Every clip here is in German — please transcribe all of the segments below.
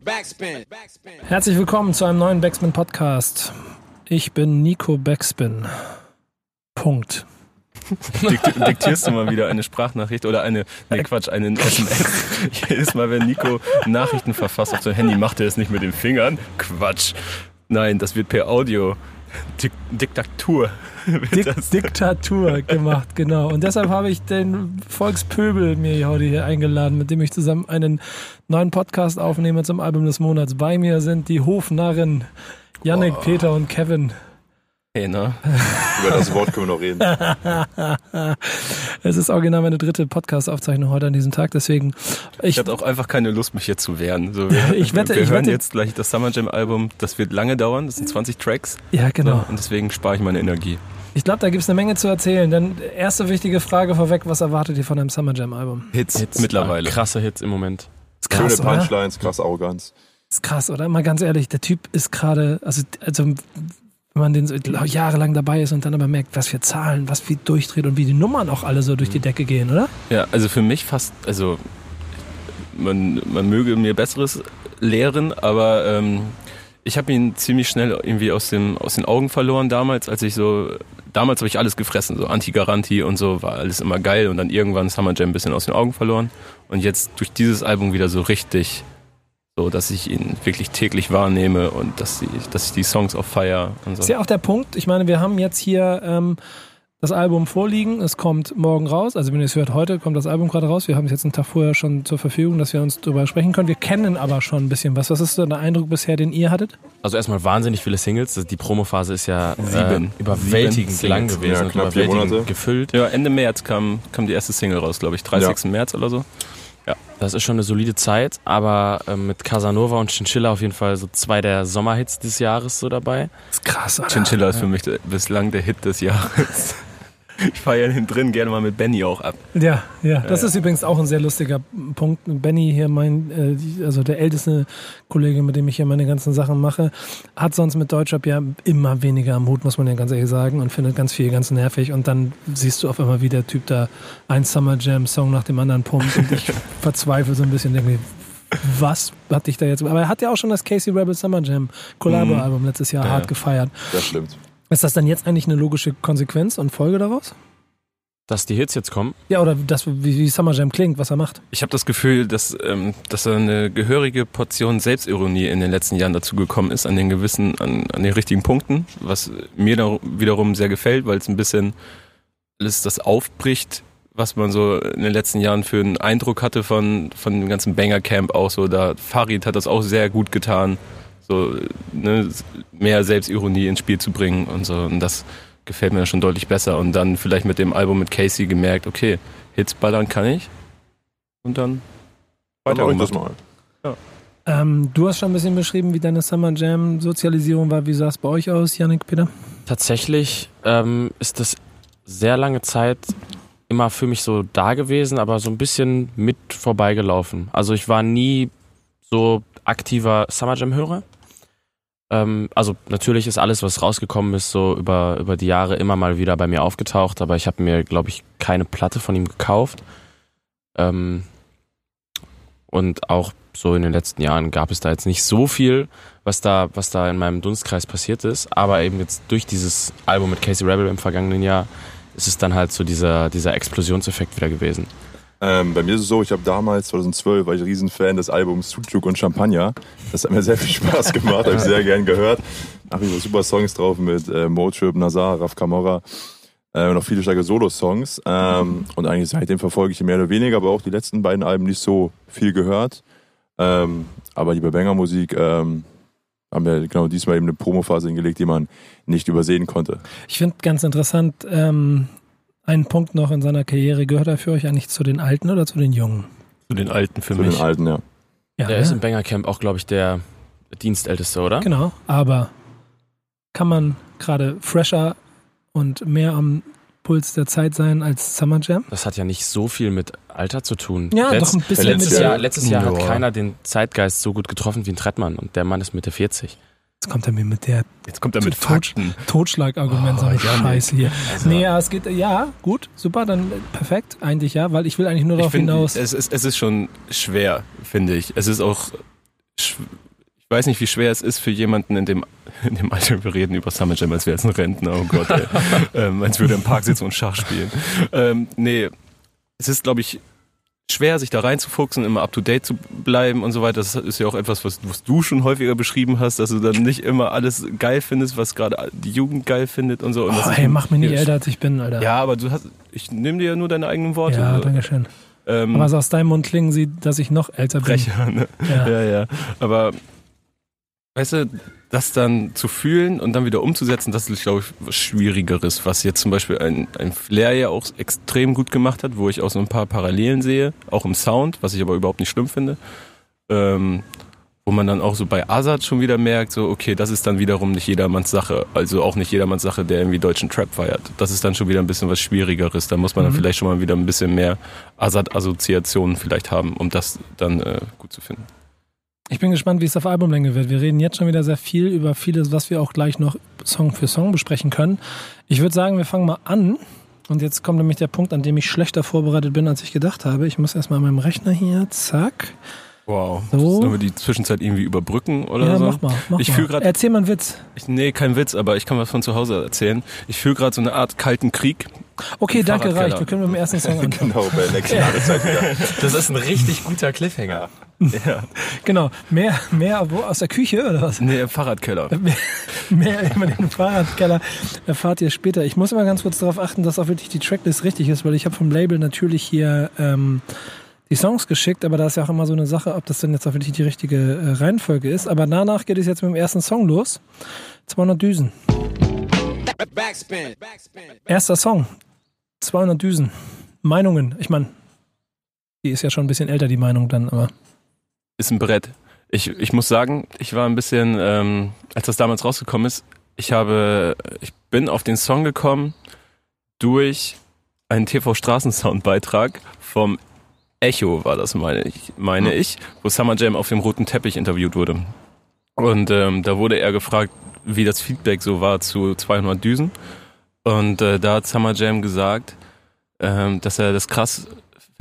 Backspin. Herzlich willkommen zu einem neuen Backspin Podcast. Ich bin Nico Backspin. Punkt. Dikt diktierst du mal wieder eine Sprachnachricht oder eine, nee Quatsch, einen SMS. Jedes Mal, wenn Nico Nachrichten verfasst auf sein Handy, macht er es nicht mit den Fingern. Quatsch. Nein, das wird per Audio. Dik Diktatur. Dik Diktatur gemacht, genau. Und deshalb habe ich den Volkspöbel mir heute hier eingeladen, mit dem ich zusammen einen neuen Podcast aufnehme zum Album des Monats. Bei mir sind die Hofnarren Yannick, oh. Peter und Kevin. Hey, ne? Über das Wort können wir noch reden. es ist original meine dritte Podcast-Aufzeichnung heute an diesem Tag, deswegen. Ich, ich hatte auch einfach keine Lust, mich jetzt zu wehren. So, wir, ich wette, wir ich hören wette, jetzt gleich das Summer Jam Album. Das wird lange dauern. Das sind 20 Tracks. Ja, genau. So, und deswegen spare ich meine Energie. Ich glaube, da gibt es eine Menge zu erzählen. Dann erste wichtige Frage vorweg: Was erwartet ihr von einem Summer Jam Album? Hits, Hits mittlerweile. Krasse Hits im Moment. Ist krass, Schöne Punchlines, krasse Arroganz. Ist krass, oder? Mal ganz ehrlich, der Typ ist gerade, also, also wenn man den so jahrelang dabei ist und dann aber merkt, was für Zahlen, was viel durchdreht und wie die Nummern auch alle so durch die mhm. Decke gehen, oder? Ja, also für mich fast, also man, man möge mir Besseres lehren, aber ähm, ich habe ihn ziemlich schnell irgendwie aus, dem, aus den Augen verloren damals, als ich so, damals habe ich alles gefressen, so Anti-Garantie und so, war alles immer geil und dann irgendwann Summer Jam ein bisschen aus den Augen verloren und jetzt durch dieses Album wieder so richtig so dass ich ihn wirklich täglich wahrnehme und dass, ich, dass ich die Songs auch feier und so. Ist ja auch der Punkt. Ich meine, wir haben jetzt hier ähm, das Album vorliegen. Es kommt morgen raus. Also wenn ihr es hört, heute kommt das Album gerade raus. Wir haben es jetzt einen Tag vorher schon zur Verfügung, dass wir uns darüber sprechen können. Wir kennen aber schon ein bisschen was. Was ist so der Eindruck bisher, den ihr hattet? Also erstmal wahnsinnig viele Singles. Die Promophase ist ja Sieben. Äh, überwältigend Sieben lang gewesen. Ja, knapp vier Monate. gefüllt. Ja, Ende März kam, kam die erste Single raus, glaube ich. 30. Ja. März oder so. Ja. Das ist schon eine solide Zeit, aber äh, mit Casanova und Chinchilla auf jeden Fall so zwei der Sommerhits des Jahres so dabei. Das ist krass, Alter. Chinchilla ist für mich bislang der Hit des Jahres. Ich ja hinten drin gerne mal mit Benny auch ab. Ja, ja, das ja, ist übrigens auch ein sehr lustiger Punkt. Benny hier, mein, äh, also der älteste Kollege, mit dem ich hier meine ganzen Sachen mache, hat sonst mit Deutschrap ja immer weniger am Hut, muss man ja ganz ehrlich sagen, und findet ganz viel ganz nervig. Und dann siehst du auf einmal, wie der Typ da ein Summer Jam Song nach dem anderen pumpt und ich verzweifle so ein bisschen, denke mir, was hat dich da jetzt. Aber er hat ja auch schon das Casey Rebel Summer Jam Collabo-Album letztes Jahr ja, hart gefeiert. Das stimmt. Ist das dann jetzt eigentlich eine logische Konsequenz und Folge daraus? Dass die Hits jetzt kommen? Ja, oder das, wie, wie Summer Jam klingt, was er macht. Ich habe das Gefühl, dass, ähm, dass da eine gehörige Portion Selbstironie in den letzten Jahren dazu gekommen ist, an den gewissen, an, an den richtigen Punkten, was mir da wiederum sehr gefällt, weil es ein bisschen alles das aufbricht, was man so in den letzten Jahren für einen Eindruck hatte von, von dem ganzen Banger-Camp auch so. Da Farid hat das auch sehr gut getan so ne, mehr Selbstironie ins Spiel zu bringen und so. Und das gefällt mir schon deutlich besser. Und dann vielleicht mit dem Album mit Casey gemerkt, okay, Hits ballern kann ich. Und dann weiter ich das mal. Ja. Ähm, du hast schon ein bisschen beschrieben, wie deine Summer Jam Sozialisierung war. Wie sah es bei euch aus, Yannick, Peter? Tatsächlich ähm, ist das sehr lange Zeit immer für mich so da gewesen, aber so ein bisschen mit vorbeigelaufen. Also ich war nie so aktiver Summer Jam-Hörer. Ähm, also natürlich ist alles, was rausgekommen ist, so über, über die Jahre immer mal wieder bei mir aufgetaucht, aber ich habe mir, glaube ich, keine Platte von ihm gekauft. Ähm, und auch so in den letzten Jahren gab es da jetzt nicht so viel, was da, was da in meinem Dunstkreis passiert ist. Aber eben jetzt durch dieses Album mit Casey Rebel im vergangenen Jahr ist es dann halt so dieser, dieser Explosionseffekt wieder gewesen. Ähm, bei mir ist es so, ich habe damals, 2012, war ich Riesenfan des Albums Sucuk und Champagner. Das hat mir sehr viel Spaß gemacht, habe ich sehr gern gehört. Da habe ich super Songs drauf mit äh, Motrip, Nazar, Raf Kamora äh, und noch viele starke Solo-Songs. Ähm, und eigentlich seitdem verfolge ich mehr oder weniger, aber auch die letzten beiden Alben nicht so viel gehört. Ähm, aber die Banger-Musik ähm, haben wir genau diesmal eben eine Promophase hingelegt, die man nicht übersehen konnte. Ich finde ganz interessant, ähm, ein Punkt noch in seiner Karriere. Gehört er für euch eigentlich zu den Alten oder zu den Jungen? Zu den Alten für zu mich. Zu den Alten, ja. ja der ne? ist im Bangercamp auch, glaube ich, der Dienstälteste, oder? Genau, aber kann man gerade fresher und mehr am Puls der Zeit sein als Summer Jam? Das hat ja nicht so viel mit Alter zu tun. Ja, Letz, doch ein bisschen. Letztes Jahr, letztes Jahr hat keiner den Zeitgeist so gut getroffen wie ein Trettmann und der Mann ist Mitte 40. Jetzt kommt er mir mit der Jetzt kommt er mit Fakten. Totschlagargument, oh, so eine ja, Scheiße hier. Also. Nee, ja, es geht, ja, gut, super, dann perfekt, eigentlich ja, weil ich will eigentlich nur darauf find, hinaus. Es ist, es ist schon schwer, finde ich. Es ist auch ich weiß nicht, wie schwer es ist für jemanden in dem, in dem Alter, wir reden über Summer Jam, als wäre es ein Rentner, oh Gott, ey. ähm, als würde er im Park sitzen und Schach spielen. Ähm, nee, es ist, glaube ich, schwer, sich da reinzufuchsen, immer up to date zu bleiben und so weiter. Das ist ja auch etwas, was, was du schon häufiger beschrieben hast, dass du dann nicht immer alles geil findest, was gerade die Jugend geil findet und so. Und Oh, ey, mach mich nicht älter, als ich bin, Alter. Ja, aber du hast, ich nehme dir ja nur deine eigenen Worte. Ja, danke schön. ähm, Aber so aus deinem Mund klingen sie, dass ich noch älter bin. Brecher, ne? Ja. Ja, ja. Aber weißt du, das dann zu fühlen und dann wieder umzusetzen, das ist, glaube ich, was Schwierigeres, was jetzt zum Beispiel ein, ein Flair ja auch extrem gut gemacht hat, wo ich auch so ein paar Parallelen sehe, auch im Sound, was ich aber überhaupt nicht schlimm finde. Ähm, wo man dann auch so bei Azad schon wieder merkt, so, okay, das ist dann wiederum nicht jedermanns Sache. Also auch nicht jedermanns Sache, der irgendwie deutschen Trap feiert. Das ist dann schon wieder ein bisschen was Schwierigeres. Da muss man dann Mhm. vielleicht schon mal wieder ein bisschen mehr Azad-Assoziationen vielleicht haben, um das dann äh, gut zu finden. Ich bin gespannt, wie es auf Albumlänge wird. Wir reden jetzt schon wieder sehr viel über vieles, was wir auch gleich noch Song für Song besprechen können. Ich würde sagen, wir fangen mal an. Und jetzt kommt nämlich der Punkt, an dem ich schlechter vorbereitet bin, als ich gedacht habe. Ich muss erstmal an meinem Rechner hier, zack. Wow. So. Sollen wir die Zwischenzeit irgendwie überbrücken oder ja, so? mach mal. Mach Ich mal. fühl grad- Erzähl mal einen Witz. Ich, nee, kein Witz, aber ich kann was von zu Hause erzählen. Ich fühle gerade so eine Art kalten Krieg. Okay, danke, reicht. Wir können mit dem ersten Song anfangen. Genau, bei der nächsten Ladezeit wieder. Das ist ein richtig guter Cliffhanger. Ja. Genau. Mehr, mehr wo, aus der Küche oder was? Nee, im Fahrradkeller. Mehr, mehr über den Fahrradkeller erfahrt ihr später. Ich muss immer ganz kurz darauf achten, dass auch wirklich die Tracklist richtig ist, weil ich habe vom Label natürlich hier ähm, die Songs geschickt, aber da ist ja auch immer so eine Sache, ob das denn jetzt auch wirklich die richtige äh, Reihenfolge ist. Aber danach geht es jetzt mit dem ersten Song los. 200 Düsen. Backspin. Backspin. Erster Song. 200 Düsen. Meinungen. Ich meine, die ist ja schon ein bisschen älter, die Meinung dann, aber. Ist ein Brett. Ich, ich muss sagen, ich war ein bisschen, ähm, als das damals rausgekommen ist, ich habe, ich bin auf den Song gekommen durch einen TV-Straßensound-Beitrag vom Echo war das, meine ich, meine Hm. ich, wo Summer Jam auf dem roten Teppich interviewt wurde. Und ähm, da wurde er gefragt, wie das Feedback so war zu 200 Düsen. Und äh, da hat Summer Jam gesagt, ähm, dass er das krass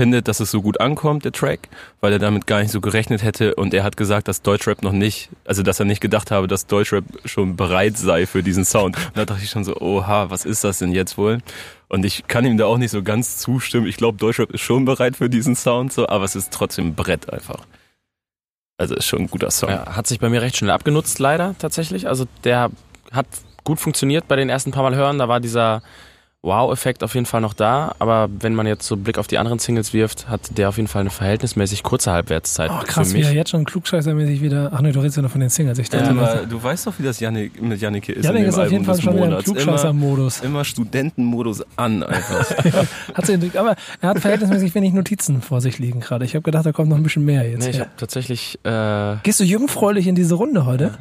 findet, dass es so gut ankommt, der Track, weil er damit gar nicht so gerechnet hätte. Und er hat gesagt, dass Deutschrap noch nicht, also dass er nicht gedacht habe, dass Deutschrap schon bereit sei für diesen Sound. Und da dachte ich schon so, oha, was ist das denn jetzt wohl? Und ich kann ihm da auch nicht so ganz zustimmen. Ich glaube, Deutschrap ist schon bereit für diesen Sound, so, aber es ist trotzdem Brett einfach. Also ist schon ein guter Song. Ja, hat sich bei mir recht schnell abgenutzt, leider tatsächlich. Also der hat gut funktioniert bei den ersten paar Mal hören. Da war dieser Wow-Effekt auf jeden Fall noch da. Aber wenn man jetzt so Blick auf die anderen Singles wirft, hat der auf jeden Fall eine verhältnismäßig kurze Halbwertszeit Oh, krass, für wie mich. er jetzt schon klugscheißermäßig wieder. Ach nee, du redest ja noch von den Singles. Ich dachte, Ja, aber du weißt doch, wie das Janik, mit Jannike ist. Janik in dem ist auf jeden Album Fall des schon wieder im Monats. Immer, Klugscheißer-Modus. immer Studentenmodus an einfach. Hat sie, aber er hat verhältnismäßig wenig Notizen vor sich liegen gerade. Ich habe gedacht, da kommt noch ein bisschen mehr jetzt. Nee, ich habe tatsächlich äh, Gehst du jungfräulich in diese Runde heute?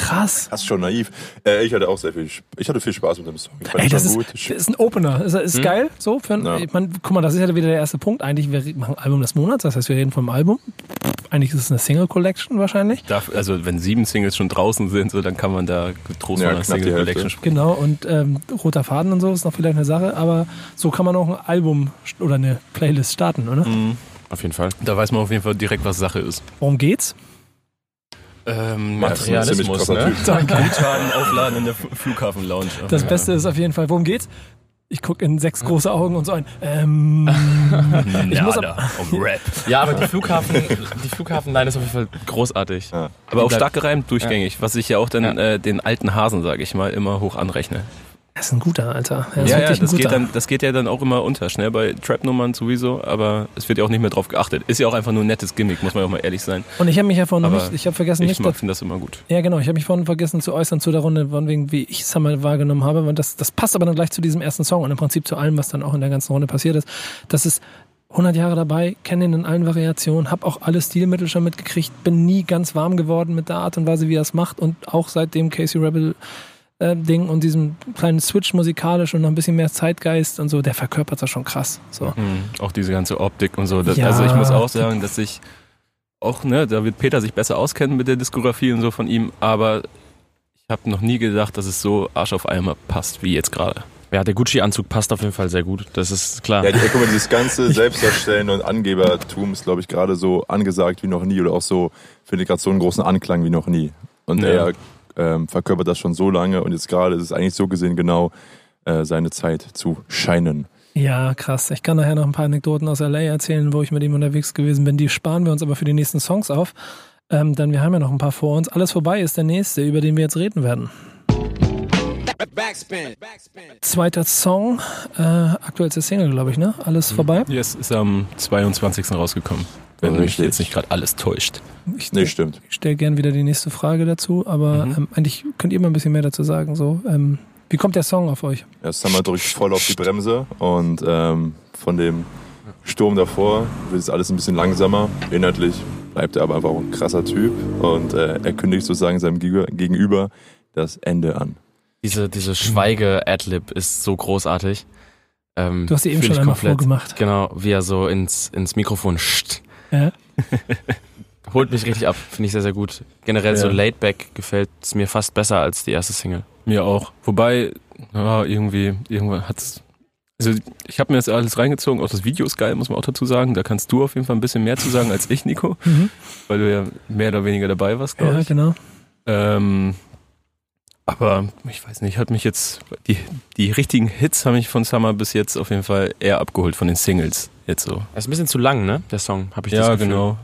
Krass. Das ist schon naiv. Äh, ich hatte auch sehr viel, ich hatte viel Spaß mit dem Song. Ich fand Ey, das ist, gut. das ist ein Opener. Ist, ist geil, so. Für ein, Ja. Ich mein, guck mal, das ist ja wieder der erste Punkt. Eigentlich, wir machen Album des Monats, das heißt, wir reden vom Album. Eigentlich ist es eine Single-Collection wahrscheinlich. Darf, also wenn sieben Singles schon draußen sind, so, dann kann man da getrost Ja, von einer Single. Collection sprechen. Genau, und ähm, roter Faden und so ist noch vielleicht eine Sache, aber so kann man auch ein Album oder eine Playlist starten, oder? Mhm. auf jeden Fall. Da weiß man auf jeden Fall direkt, was Sache ist. Worum geht's? Ähm, Materialismus, krasser ne? Danke. Guthaben aufladen in der Flughafen-Lounge. Das Beste ist auf jeden Fall, worum geht's? Ich gucke in sechs große Augen und so ein. Ähm, ich muss Nada, um Rap. Ja, aber die Flughafen, die Flughafenline ist auf jeden Fall großartig. Ja. Aber auch stark gereimt, durchgängig, was ich ja auch dann Ja. äh, den alten Hasen, sage ich mal, immer hoch anrechne. Das ist ein guter, Alter. Er ist Ja, ja, das geht, dann, das geht ja dann auch immer unter, schnell bei Trap-Nummern sowieso, aber es wird ja auch nicht mehr drauf geachtet. Ist ja auch einfach nur ein nettes Gimmick, muss man auch mal ehrlich sein. Und ich habe mich ja vorhin noch Aber nicht, ich habe vergessen, Ich nicht, mag- finde das immer gut. Ja, genau. Ich habe mich vorhin vergessen zu äußern zu der Runde, von wegen, wie ich es einmal wahrgenommen habe. Und das, das passt aber dann gleich zu diesem ersten Song und im Prinzip zu allem, was dann auch in der ganzen Runde passiert ist. Das ist 100 Jahre dabei, kenne ihn in allen Variationen, habe auch alle Stilmittel schon mitgekriegt, bin nie ganz warm geworden mit der Art und Weise, wie er es macht und auch seit dem Casey Rebel äh, Ding und diesem kleinen Switch musikalisch und noch ein bisschen mehr Zeitgeist und so, der verkörpert das schon krass. So. Mhm. Auch diese ganze Optik und so. Das, Ja. Also ich muss auch sagen, dass ich auch, ne, da wird Peter sich besser auskennen mit der Diskografie und so von ihm, aber ich habe noch nie gedacht, dass es so Arsch auf Eimer passt wie jetzt gerade. Ja, der Gucci-Anzug passt auf jeden Fall sehr gut. Das ist klar. Ja, die, guck mal, dieses ganze Selbstdarstellen und Angebertum ist, glaube ich, gerade so angesagt wie noch nie oder auch so, finde ich gerade so einen großen Anklang wie noch nie. Und Ja. er ähm, verkörpert das schon so lange und jetzt gerade ist es eigentlich so gesehen genau äh, seine Zeit zu scheinen. Ja, krass. Ich kann nachher noch ein paar Anekdoten aus LA erzählen, wo ich mit ihm unterwegs gewesen bin. Die sparen wir uns aber für die nächsten Songs auf. Ähm, denn wir haben ja noch ein paar vor uns. Alles vorbei ist der nächste, über den wir jetzt reden werden. Zweiter Song, äh, aktuellste Single, glaube ich, ne? Alles vorbei. Yes, ist am 22. rausgekommen. Wenn mich jetzt nicht gerade alles täuscht. Ich, Nee, stimmt. ich stelle gern wieder die nächste Frage dazu, aber Mhm. ähm, eigentlich könnt ihr mal ein bisschen mehr dazu sagen. So, ähm, wie kommt der Song auf euch? Ja, Summer drückt voll auf die Bremse und ähm, von dem Sturm davor wird es alles ein bisschen langsamer. Inhaltlich bleibt er aber einfach auch ein krasser Typ und äh, er kündigt sozusagen seinem Gegenüber das Ende an. Diese, diese Schweige-Adlib ist so großartig. Ähm, Du hast sie eben schon einmal komplett. vorgemacht. Genau, wie er so ins, ins Mikrofon scht. Ja? Holt mich richtig ab, finde ich sehr, sehr gut. Generell so Ja. Laidback gefällt es mir fast besser als die erste Single. Mir auch. Wobei, ja, irgendwie, irgendwann hat's. Also ich habe mir das alles reingezogen, auch das Video ist geil, muss man auch dazu sagen. Da kannst du auf jeden Fall ein bisschen mehr zu sagen als ich, Nico, Mhm. weil du ja mehr oder weniger dabei warst, glaube Ja, ich. genau. Ähm, aber ich weiß nicht, hat mich jetzt, die, die richtigen Hits haben mich von Summer bis jetzt auf jeden Fall eher abgeholt von den Singles. Jetzt so. Er ist ein bisschen zu lang, ne? Der Song, habe ich das Ja, Gefühl. genau.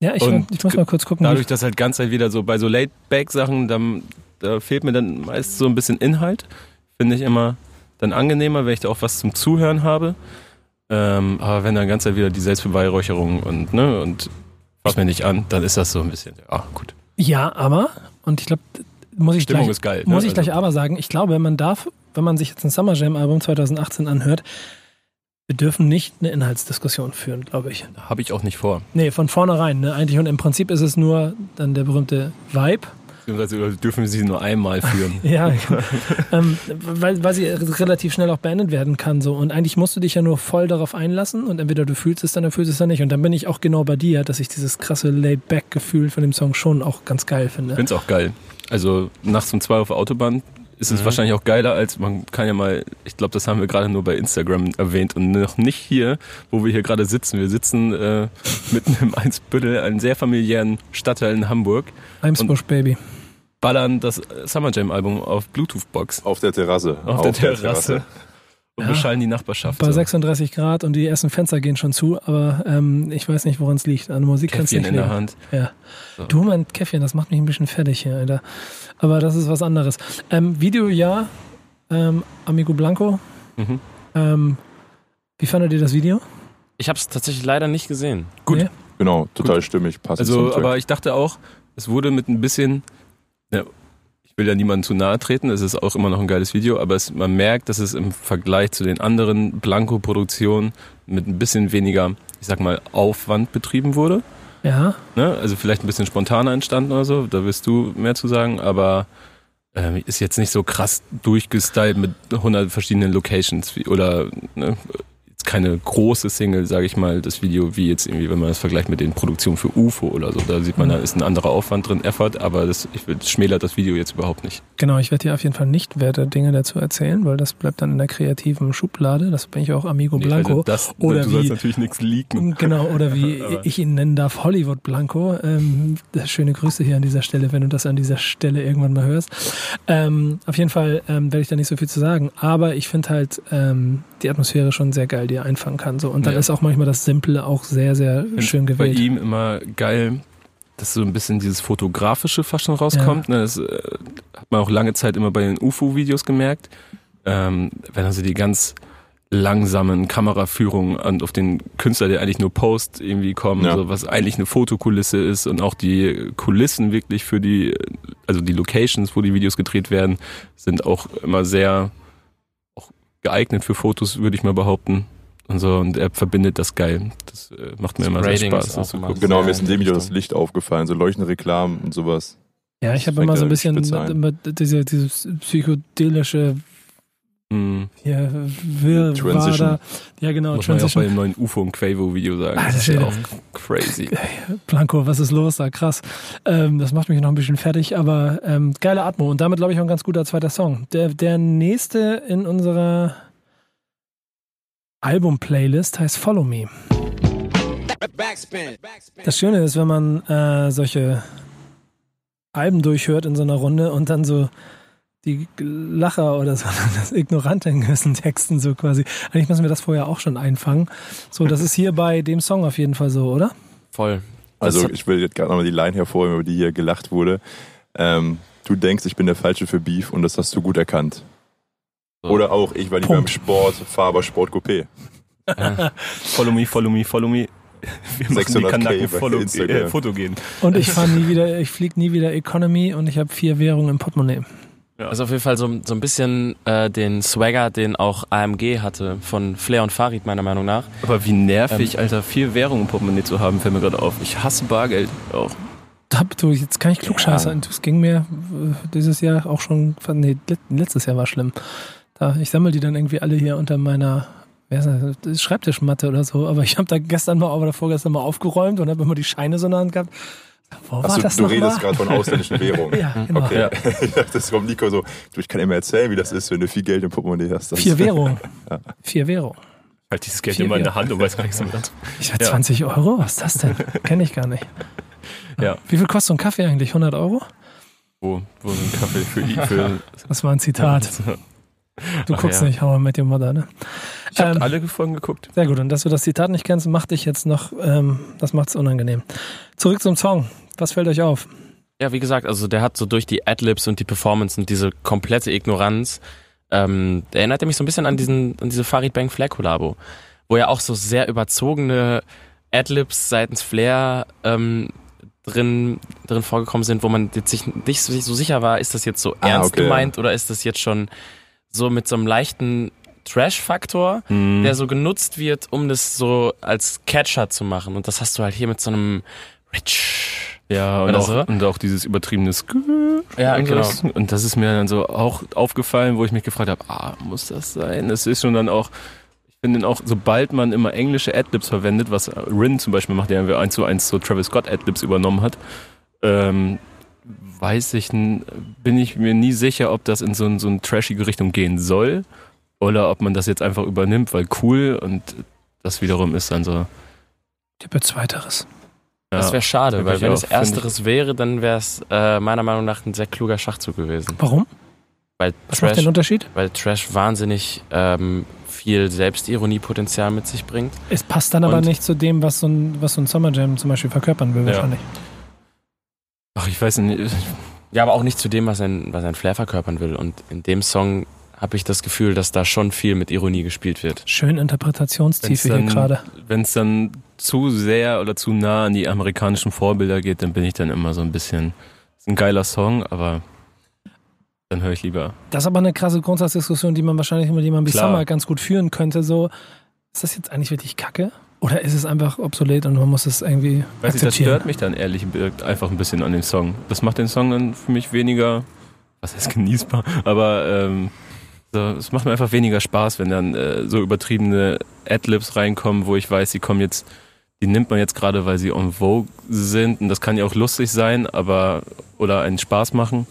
Ja, ich, Und ich muss mal kurz gucken. Dadurch, dass halt ganz halt wieder so bei so Laid-Back-Sachen, dann, da fehlt mir dann meist so ein bisschen Inhalt. Finde ich immer dann angenehmer, wenn ich da auch was zum Zuhören habe. Ähm, aber wenn dann ganz halt wieder die Selbstbeweihräucherung und, ne, und fass mir nicht an, dann ist das so ein bisschen, ja, gut. Ja, aber, und ich glaube, muss ich Stimmung gleich, ist geil. ne? muss ich Also- gleich aber sagen, ich glaube, man darf, wenn man sich jetzt ein Summer Jam Album 2018 anhört, wir dürfen nicht eine Inhaltsdiskussion führen, glaube ich. Habe ich auch nicht vor. Nee, von vornherein, ne, eigentlich. Und im Prinzip ist es nur dann der berühmte Vibe. Beziehungsweise dürfen wir sie nur einmal führen. Ja, ähm, weil, weil sie relativ schnell auch beendet werden kann. So. Und eigentlich musst du dich ja nur voll darauf einlassen und entweder du fühlst es dann oder fühlst es dann nicht. Und dann bin ich auch genau bei dir, dass ich dieses krasse Laid-Back-Gefühl von dem Song schon auch ganz geil finde. Finde es auch geil. Also nachts um zwei auf der Autobahn ist es Mhm. wahrscheinlich auch geiler, als man kann ja mal, ich glaube, das haben wir gerade nur bei Instagram erwähnt und noch nicht hier, wo wir hier gerade sitzen. Wir sitzen äh, mitten im Einsbüttel, einem sehr familiären Stadtteil in Hamburg, Eimsbusch Baby. ballern das Summer Jam Album auf Bluetooth-Box Auf der Terrasse. auf, der Terrasse und Ja. beschallen die Nachbarschaft. Bei so. 36 Grad und die ersten Fenster gehen schon zu, aber ähm, ich weiß nicht, woran es liegt. An Musik kannst du Käffchen nicht in der leben. Hand. Ja. So. Du, mein Käffchen, das macht mich ein bisschen fertig hier, Alter. Aber das ist was anderes. Ähm, Video, ja. Ähm, Amigo Blanco. Mhm. Ähm, wie fandet ihr das Video? Ich habe es tatsächlich leider nicht gesehen. Gut. Nee? Genau, total stimmig. Passend Also, aber ich dachte auch, es wurde mit ein bisschen, ja, will ja niemandem zu nahe treten, es ist auch immer noch ein geiles Video, aber es, man merkt, dass es im Vergleich zu den anderen Blanco-Produktionen mit ein bisschen weniger, ich sag mal, Aufwand betrieben wurde. Ja. Ne? Also vielleicht ein bisschen spontaner entstanden oder so, da wirst du mehr zu sagen, aber ähm, ist jetzt nicht so krass durchgestylt mit 100 verschiedenen Locations wie, oder ne? Keine große Single, sage ich mal, das Video, wie jetzt irgendwie, wenn man das vergleicht mit den Produktionen für UFO oder so. Da sieht man, Mhm. da ist ein anderer Aufwand drin, Effort, aber das, ich das schmälert das Video jetzt überhaupt nicht. Genau, ich werde dir auf jeden Fall nicht Werte Dinge dazu erzählen, weil das bleibt dann in der kreativen Schublade. Das bin ich auch Amigo Nee, Blanco. also das, Oder du sollst wie- natürlich nichts leaken. Genau, oder wie ich ihn nennen darf, Hollywood Blanco. Ähm, schöne Grüße hier an dieser Stelle, wenn du das an dieser Stelle irgendwann mal hörst. Ähm, auf jeden Fall ähm, werde ich da nicht so viel zu sagen, aber ich finde halt ähm, die Atmosphäre schon sehr geil, die er einfangen kann. So. Und dann Ja. ist auch manchmal das Simple auch sehr, sehr Find schön Bei gewählt. ihm immer geil, dass so ein bisschen dieses Fotografische fast schon rauskommt. Ne? Das äh, hat man auch lange Zeit immer bei den UFO-Videos gemerkt. Ähm, wenn also die ganz langsamen Kameraführungen an, auf den Künstler, der eigentlich nur Post irgendwie kommen, Ja. so, was eigentlich eine Fotokulisse ist und auch die Kulissen wirklich für die, also die Locations, wo die Videos gedreht werden, sind auch immer sehr geeignet für Fotos, würde ich mal behaupten. Und so, und er verbindet das geil. Das äh, macht mir Das immer sehr Grading Spaß, das zu immer gucken. Genau, sehr mir ist in dem Video das. Licht aufgefallen, so leuchtende Reklamen und sowas. Ja, ich habe immer so ein bisschen mit diese, dieses psychedelische Hm. Hier, Wirr, Transition. Wader. Ja, genau, Muss man ja auch bei Transition. dem neuen UFO und Quavo-Video sagen. Ah, Das das ist ja auch crazy. Blanco, was ist los da? Krass. Ähm, das macht mich noch ein bisschen fertig, aber ähm, geile Atmo. Und damit, glaube ich, auch ein ganz guter zweiter Song. Der, der nächste in unserer Album-Playlist heißt Follow Me. Das Schöne ist, wenn man äh, solche Alben durchhört in so einer Runde und dann so die Lacher oder so, das Ignorante in gewissen Texten so quasi. Eigentlich müssen wir das vorher auch schon einfangen. So, das ist hier bei dem Song auf jeden Fall so, oder? Voll. Also ich will jetzt gerade nochmal die Line hervorheben, über die hier gelacht wurde. Ähm, du denkst, ich bin der Falsche für Beef und das hast du gut erkannt. So. Oder auch, ich war lieber Punkt. im Sport, fahr aber Sport Coupé. Follow me, follow me, follow me. Wir machen die 600K Kanaken follow, äh, Foto gehen. Und ich fahre nie wieder, ich fliege nie wieder Economy und ich habe vier Währungen im Portemonnaie. Also auf jeden Fall so, so ein bisschen äh, den Swagger, den auch AMG hatte von Flair und Farid meiner Meinung nach. Aber wie nervig, Alter, vier Währungen im Portemonnaie zu haben, fällt mir gerade auf. Ich hasse Bargeld auch. Hab du, jetzt kann ich klugscheißern. Das ging mir äh, dieses Jahr auch schon, nee, let- letztes Jahr war schlimm. Da, ich sammle die dann irgendwie alle hier unter meiner wer ist das, Schreibtischmatte oder so, aber ich habe da gestern mal oder vorgestern mal aufgeräumt und habe immer die Scheine so in der Hand gehabt. Wo war Achso, das du noch redest gerade von ausländischen Währungen. Ja, genau. Okay. Ja. Ich dachte, das kommt Nico so, du, ich kann mal erzählen, wie das ist, wenn du viel Geld im Portemonnaie hast. Das Vier Währungen. Vier Währungen. Halt dieses Geld Vier immer in der. Hand und weiß gar nichts damit anzufangen. Ich hatte Ja. 20 Euro? Was ist das denn? Kenne ich gar nicht. Ja. Wie viel kostet so ein Kaffee eigentlich? 100 Euro? Wo, wo so ein Kaffee für, für Das war ein Zitat. Du Ach guckst ja. nicht, I Met Your Mother, ne? Ich habe Ähm, alle Folgen geguckt. Sehr gut. Und dass du das Zitat nicht kennst, macht dich jetzt noch, ähm, das macht es unangenehm. Zurück zum Song. Was fällt euch auf? Ja, wie gesagt, also der hat so durch die Adlibs und die Performance und diese komplette Ignoranz, ähm, erinnert mich so ein bisschen an diesen, an diese Farid Bang Flair Kollabo, wo ja auch so sehr überzogene Adlibs seitens Flair ähm, drin, drin vorgekommen sind, wo man jetzt sich nicht so sicher war, ist das jetzt so Ah, ernst okay, ja. gemeint oder ist das jetzt schon so mit so einem leichten Trash-Faktor, Hm. der so genutzt wird, um das so als Catcher zu machen. Und das hast du halt hier mit so einem Rich. Ja, und auch, so? und auch dieses übertriebene Ja, und, genau. sowas. und das ist mir dann so auch aufgefallen, wo ich mich gefragt habe, ah, muss das sein? Es ist schon dann auch, ich finde auch, sobald man immer englische Adlibs verwendet, was Rin zum Beispiel macht, der ja eins zu eins so Travis Scott Adlibs übernommen hat, ähm, weiß ich, bin ich mir nie sicher, ob das in so, ein- so eine trashige Richtung gehen soll oder ob man das jetzt einfach übernimmt, weil cool und das wiederum ist dann so. Tippe Zweiteres. Das ja. wäre schade, weil ich wenn auch, es ersteres wäre, dann wäre es äh, meiner Meinung nach ein sehr kluger Schachzug gewesen. Warum? Weil Was macht Trash, den Unterschied? weil Trash wahnsinnig ähm, viel Selbstironiepotenzial mit sich bringt. Es passt dann aber Und- nicht zu dem, was so ein, was so ein Summer Jam zum Beispiel verkörpern will, Ja. wahrscheinlich. Ach, ich weiß nicht. Ja, aber auch nicht zu dem, was ein, was ein Flair verkörpern will. Und in dem Song habe ich das Gefühl, dass da schon viel mit Ironie gespielt wird. Schön Interpretationstiefe hier Wenn's dann- gerade. Wenn es dann zu sehr oder zu nah an die amerikanischen Vorbilder geht, dann bin ich dann immer so ein bisschen. Ist ein geiler Song, aber dann höre ich lieber. Das ist aber eine krasse Grundsatzdiskussion, die man wahrscheinlich mit jemandem wie. Summer ganz gut führen könnte. So, ist das jetzt eigentlich wirklich Kacke? Oder ist es einfach obsolet und man muss es irgendwie Weiß ich, das akzeptieren? stört mich dann ehrlich einfach ein bisschen an dem Song. Das macht den Song dann für mich weniger, was heißt genießbar, aber ähm, so, es macht mir einfach weniger Spaß, wenn dann äh, so übertriebene Adlibs reinkommen, wo ich weiß, die kommen jetzt, die nimmt man jetzt gerade, weil sie on Vogue sind und das kann ja auch lustig sein, aber oder einen Spaß machen.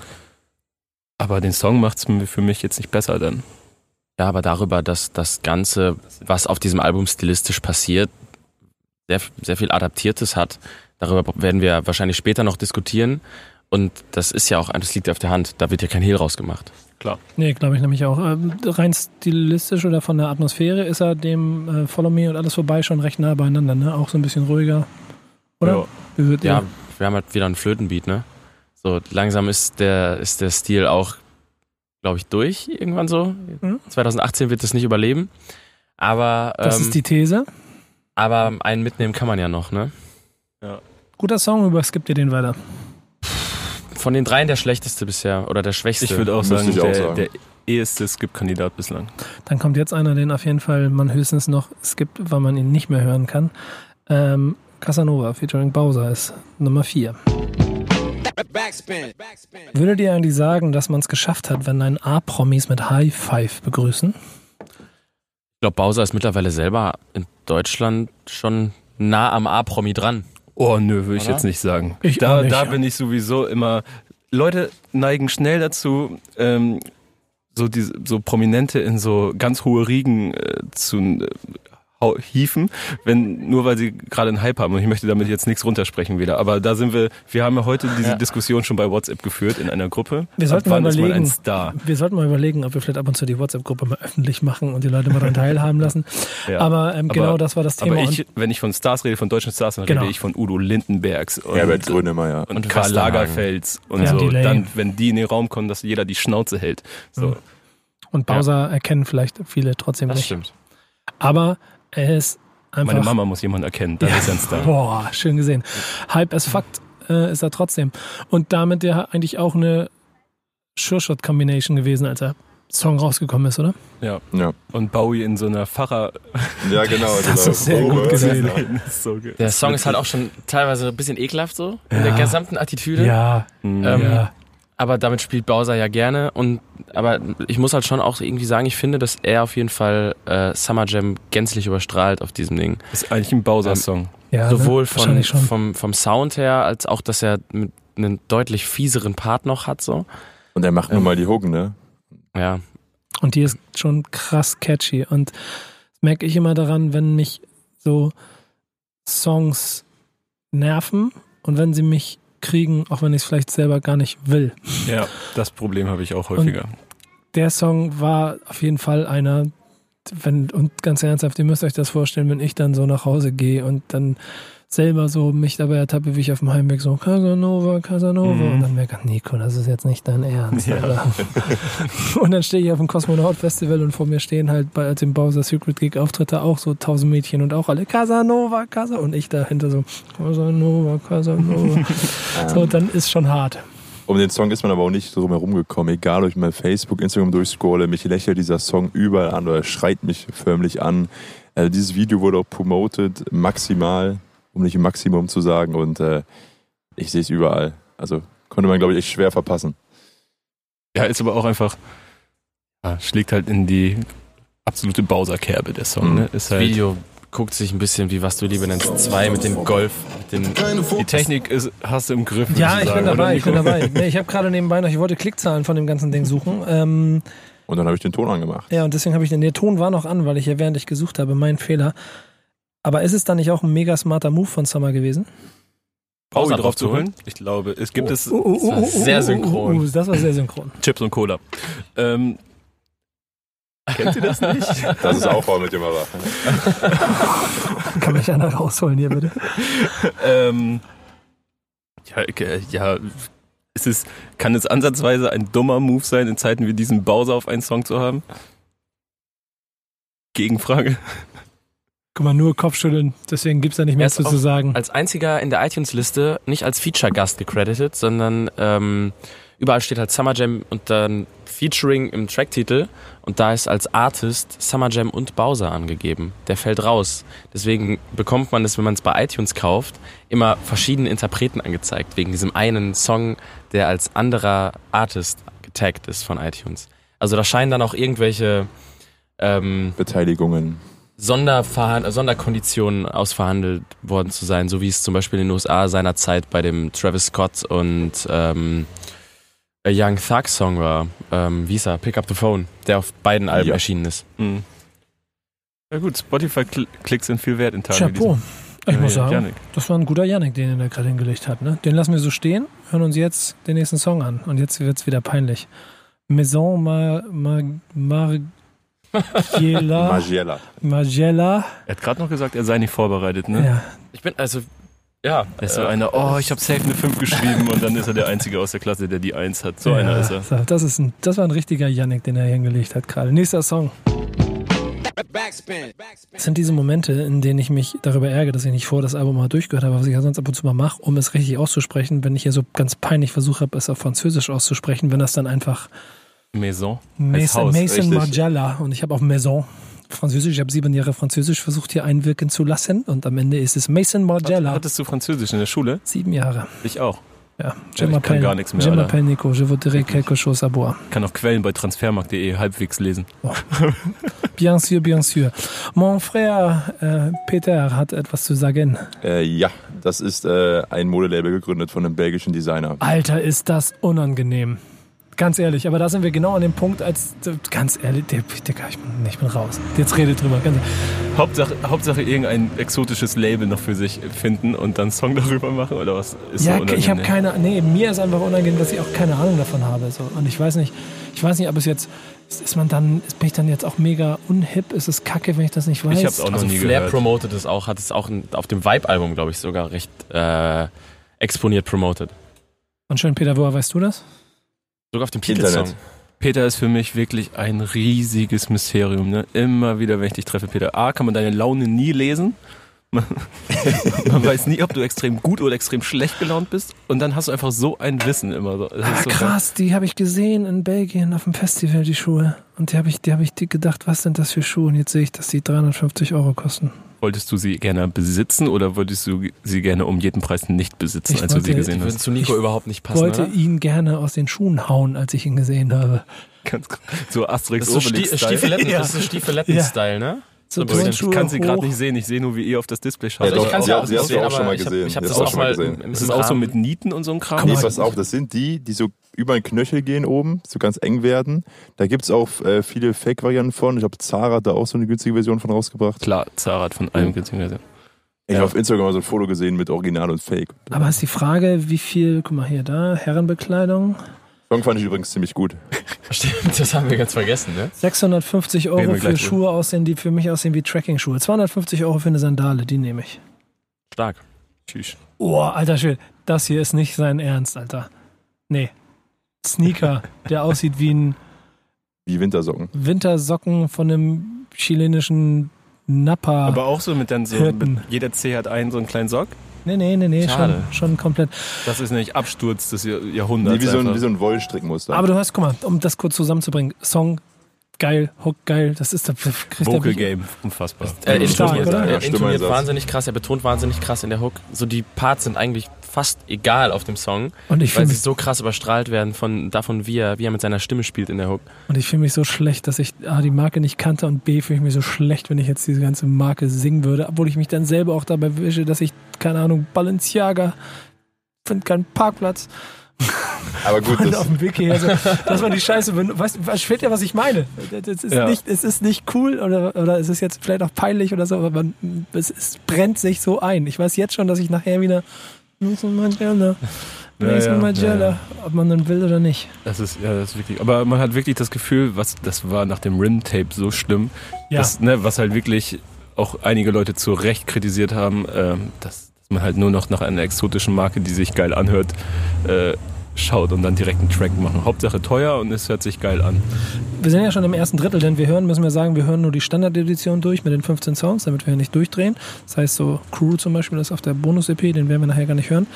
Aber den Song macht es für mich jetzt nicht besser dann. Ja, aber darüber, dass das Ganze, was auf diesem Album stilistisch passiert, sehr, sehr viel Adaptiertes hat, darüber werden wir wahrscheinlich später noch diskutieren. Und das ist ja auch, das liegt ja auf der Hand, da wird ja kein Hehl rausgemacht. Nee, glaube ich nämlich auch. Ähm, rein stilistisch oder von der Atmosphäre ist er dem äh, Follow Me und alles vorbei schon recht nah beieinander, ne? Auch so ein bisschen ruhiger. Oder? Ja. Ja, wir haben halt wieder einen Flötenbeat, ne? So langsam ist der, ist der Stil auch, glaube ich, durch irgendwann so. Mhm. 2018 wird es nicht überleben. Aber, Das ähm, ist die These. aber einen mitnehmen kann man ja noch, ne? Guter Song, überskippt ihr den weiter. Von den dreien der schlechteste bisher oder der schwächste. Ich würde auch sagen, ich auch der, sagen. der eheste Skip-Kandidat bislang. Dann kommt jetzt einer, den auf jeden Fall man höchstens noch skippt, weil man ihn nicht mehr hören kann. Ähm, Casanova featuring Bowser ist Nummer 4. Würdet ihr eigentlich sagen, dass man es geschafft hat, wenn ein A-Promis mit High Five begrüßen? Ich glaube, Bowser ist mittlerweile selber in Deutschland schon nah am A-Promi dran. Oh nö, würde ich jetzt nicht sagen. Ich da auch nicht, da ja. bin ich sowieso immer. Leute neigen schnell dazu, ähm, so diese, so Prominente in so ganz hohe Riegen äh, zu äh, hau- hieven, wenn nur weil sie gerade einen Hype haben. Und ich möchte damit jetzt nichts runtersprechen wieder. Aber da sind wir. Wir haben ja heute diese Ja. Diskussion schon bei WhatsApp geführt in einer Gruppe. Wir sollten mal überlegen. Star? Wir sollten mal überlegen, ob wir vielleicht ab und zu die WhatsApp-Gruppe mal öffentlich machen und die Leute mal daran teilhaben lassen. Ja. Aber ähm, genau das war das Thema. Aber ich, wenn ich von Stars rede, von deutschen Stars, dann Genau. rede ich von Udo Lindenbergs und, Herbert Grönemeyer. und, Und Karl. Lagerfels und Ja, so. Delay. Dann, wenn die in den Raum kommen, dass jeder die Schnauze hält. So. Mhm. Und Bowser erkennen vielleicht viele trotzdem Das nicht. stimmt. Aber er ist einfach. Meine Mama muss jemand erkennen, dann ist er ein Star. Boah, schön gesehen. Hype as Fakt äh, ist er trotzdem. Und damit ja eigentlich auch eine Sure-Shot-Combination gewesen, als der Song rausgekommen ist, oder? Ja. Ja, Und Bowie in so einer Pfarrer. ja genau. Das ist sehr gut gesehen. Der Song ist halt auch schon teilweise ein bisschen ekelhaft so, in Ja. der gesamten Attitüde. Ja. Ähm, ja. Aber damit spielt Bowser ja gerne und aber ich muss halt schon auch irgendwie sagen, ich finde, dass er auf jeden Fall äh, Summer Jam gänzlich überstrahlt auf diesem Ding. ist eigentlich ein Bowser-Song. ja Sowohl ne? von, Wahrscheinlich schon. vom, vom Sound her, als auch, dass er mit einen deutlich fieseren Part noch hat. So. Und er macht nur mal die Hook, ne? Ja. Und die ist schon krass catchy. Und das merke ich immer daran, wenn mich so Songs nerven und wenn sie mich kriegen, auch wenn ich es vielleicht selber gar nicht will. Ja, das Problem habe ich auch häufiger. Der Song war auf jeden Fall einer, wenn, und ganz ernsthaft, ihr müsst euch das vorstellen, wenn ich dann so nach Hause gehe und dann selber so mich dabei ertappe, wie ich auf dem Heimweg so Casanova, Casanova Mhm. und dann merke ich, Nico, das ist jetzt nicht dein Ernst. Ja. Und dann stehe ich auf dem Cosmonaut Festival und vor mir stehen halt bei dem Bowser Secret Geek Auftritte auch so tausend Mädchen und auch alle Casanova, Casanova und ich dahinter so Casanova, Casanova. so, dann ist schon hart. Um den Song ist man aber auch nicht drum herum gekommen. Egal, ob ich mal Facebook, Instagram durchscrolle, mich lächelt dieser Song überall an oder schreit mich förmlich an. Also dieses Video wurde auch promoted, maximal, um nicht Maximum zu sagen. Und äh, ich sehe es überall. Also konnte man, glaube ich, echt schwer verpassen. Ja, ist aber auch einfach, ja, schlägt halt in die absolute Bowser-Kerbe, der Song. Mhm. Ne? Ist Das halt, Video guckt sich ein bisschen wie was du lieber nennst, zwei mit dem Golf, mit den die Technik ist, hast du im Griff. Ja, ich bin dabei, ich bin dabei. Nee, ich habe gerade nebenbei noch, ich wollte Klickzahlen von dem ganzen Ding suchen. Ähm, Und dann habe ich den Ton angemacht. ja, und deswegen habe ich den, der Ton war noch an, weil ich ja während ich gesucht habe, mein Fehler. Aber ist es dann nicht auch ein mega smarter Move von Summer gewesen? Bowser drauf zu holen? Ich glaube, es gibt es Oh, oh, war sehr synchron. das war sehr synchron. Chips und Cola. Ähm, kennt ihr das nicht? Das ist Aufbau mit dem aber. Kann mich einer rausholen hier bitte? ähm, ja, okay, ja, ist es, kann es ansatzweise ein dummer Move sein, in Zeiten wie diesen Bowser auf einen Song zu haben? Gegenfrage. Guck mal, nur Kopfschütteln, deswegen gibt's da nicht mehr zu sagen. als einziger in der iTunes-Liste nicht als Feature-Gast gecredited, sondern ähm, überall steht halt Summer Jam und dann Featuring im Tracktitel und da ist als Artist Summer Jam und Bowser angegeben. Der fällt raus. Deswegen bekommt man es, wenn man es bei iTunes kauft, immer verschiedene Interpreten angezeigt, wegen diesem einen Song, der als anderer Artist getaggt ist von iTunes. Also da scheinen dann auch irgendwelche ähm, Beteiligungen. Sonderverhand Sonderkonditionen ausverhandelt worden zu sein, so wie es zum Beispiel in den USA seinerzeit bei dem Travis Scott und ähm, A Young Thug Song war. Ähm, wie hieß er? Pick Up the Phone, der auf beiden Alben Ja. erschienen ist. Hm. Ja gut, Spotify-Klicks sind viel wert in Tagen wie Chapeau. Ich muss sagen, Janik. das war ein guter Yannick, den er da gerade hingelegt hat. Ne? Den lassen wir so stehen, hören uns jetzt den nächsten Song an. Und jetzt wird's wieder peinlich. Maison Ma, Ma, Margiela, Magiella. Margiela. Er hat gerade noch gesagt, er sei nicht vorbereitet, ne? Ja, Ich bin also ja, Er ist so äh, einer, oh, ich habe safe eine 5 geschrieben und dann ist er der Einzige aus der Klasse, der die 1 hat. So ja, einer ist er. so, Das, ist ein, das war ein richtiger Yannick, den er hingelegt hat gerade. Nächster Song. Das sind diese Momente, in denen ich mich darüber ärgere, dass ich nicht vor das Album mal durchgehört habe, was ich ja sonst ab und zu mal mache, um es richtig auszusprechen, wenn ich hier so ganz peinlich versucht habe, es auf Französisch auszusprechen, wenn das dann einfach Maison. Mason, Haus, Mason. Margiela und ich habe auf Maison Französisch, ich habe sieben Jahre Französisch versucht hier einwirken zu lassen und am Ende ist es Mason Margiela. Hattest du Französisch in der Schule? Sieben Jahre. Ich auch. Ja, Ja, ich kann gar nichts mehr, Je m'appelle Nico, je voudrais quelque chose à boire. Kann auf Quellen bei transfermarkt.de halbwegs lesen. Bien sûr, bien sûr. Mon frère äh, Peter hat etwas zu sagen. Äh, ja, das ist äh, ein Modelabel gegründet von einem belgischen Designer. Alter, ist das unangenehm. Ganz ehrlich, aber da sind wir genau an dem Punkt, als ganz ehrlich, der, Digga, ich bin, ich bin raus. Jetzt redet drüber. Ganz, Hauptsache, Hauptsache irgendein exotisches Label noch für sich finden und dann einen Song darüber machen oder was? Ist ja, so ich habe keine, nee, mir ist einfach unangenehm, dass ich auch keine Ahnung davon habe. So. Und ich weiß nicht, ich weiß nicht, ob es jetzt, ist man dann, bin ich dann jetzt auch mega unhip? Ist es kacke, wenn ich das nicht weiß? Ich hab's auch noch Also nie Flair gehört. promotet es auch, hat es auch auf dem Vibe-Album, glaube ich, sogar recht äh, exponiert promotet. Und schön, Peter, woher weißt du das? Sogar auf dem Internet. Titelsong. Peter ist für mich wirklich ein riesiges Mysterium. Ne? Immer wieder, wenn ich dich treffe, Peter. A, kann man deine Laune nie lesen. Man, man weiß nie, ob du extrem gut oder extrem schlecht gelaunt bist. Und dann hast du einfach so ein Wissen immer. so. Das Ah, ist so krass, die habe ich gesehen in Belgien auf dem Festival, die Schuhe. Und die habe ich, die habe ich gedacht, was sind das für Schuhe? Und jetzt sehe ich, dass die 350 Euro kosten. Wolltest du sie gerne besitzen oder wolltest du sie gerne um jeden Preis nicht besitzen, Ich als du sie wollte- gesehen hast? zu Nico überhaupt nicht passen, wollte oder? ihn gerne aus den Schuhen hauen, als ich ihn gesehen habe. Ganz so Asterix Das ist so Obelix-Style. Stiefeletten, Ja. das ist so Stiefeletten-Style, ne? So Aber ich Turnschuhe kann sie gerade nicht sehen. Ich sehe nur, wie ihr auf das Display schaut. Ja, doch, ich kann sie auch sie auch schon mal ich habe gesehen. ich hab Die das du auch schon mal gesehen. ist es auch so mit Nieten und so einem Kram? Nee, pass auf, das sind die, die so über den Knöchel gehen oben, so ganz eng werden. Da gibt's auch äh, viele Fake-Varianten von. Ich glaube, Zara hat da auch so eine günstige Version von rausgebracht. Klar, Zara hat von allem günstiger gesehen. Ich Ja. habe auf Instagram mal so ein Foto gesehen mit Original und Fake. Aber ist die Frage, wie viel, guck mal hier, da, Herrenbekleidung. Song fand ich übrigens ziemlich gut. Stimmt, das haben wir ganz vergessen, ne? 650 Reden Euro für Schuhe aussehen, die für mich aussehen wie Tracking-Schuhe. 250 Euro für eine Sandale, die nehme ich. Stark. Tschüss. Oh, alter Schwede, das hier ist nicht sein Ernst, Alter. Nee. Sneaker, der aussieht wie ein Wie Wintersocken. Wintersocken von einem chilenischen Nappa. Aber auch so mit dann so, Hirten. mit, jeder Zeh hat einen so einen kleinen Sock. nee, nee, nee, nee, schon, Schade. schon komplett. Das ist nicht Absturz des Jahr- Jahrhunderts. Nee, wie, so ein, wie so ein Wollstrickmuster. Aber du hast, guck mal, um das kurz zusammenzubringen, Song geil, Hook geil, das ist der Vocal Game, unfassbar. Er Stark, intoniert, oder? er Ja, intoniert wahnsinnig krass, er betont wahnsinnig krass in der Hook. So die Parts sind eigentlich fast egal auf dem Song, Und ich weil fühle sie so krass überstrahlt werden von davon, wie er, wie er mit seiner Stimme spielt in der Hook. und ich fühl mich so schlecht, dass ich A, die Marke nicht kannte und B, fühle ich mich so schlecht, wenn ich jetzt diese ganze Marke singen würde, obwohl ich mich dann selber auch dabei wische, dass ich, keine Ahnung, Balenciaga, finde keinen Parkplatz. Aber gut, Und das, auf dem Weg hierher so, dass man die Scheiße, ben- weißt du, versteht ja, was ich meine? Das ist, Ja. nicht, es ist nicht cool oder, oder es ist jetzt vielleicht auch peinlich oder so, aber man, es, es brennt sich so ein. Ich weiß jetzt schon, dass ich nachher wieder Nelson Mandela, Nelson ja, Mandela, ja, ob man dann will oder nicht. Das ist, ja, das ist wirklich. Aber man hat wirklich das Gefühl, was, das war nach dem Rim-Tape so schlimm, Ja. dass, ne, was halt wirklich auch einige Leute zu Recht kritisiert haben, ähm, dass, dass man halt nur noch nach einer exotischen Marke, die sich geil anhört, äh, schaut und dann direkt einen Track machen. Hauptsache teuer und es hört sich geil an. Wir sind ja schon im ersten Drittel, denn wir hören, müssen wir sagen, wir hören nur die Standard-Edition durch mit den 15 Songs, damit wir nicht durchdrehen. Das heißt so Crew zum Beispiel ist auf der Bonus-EP, den werden wir nachher gar nicht hören.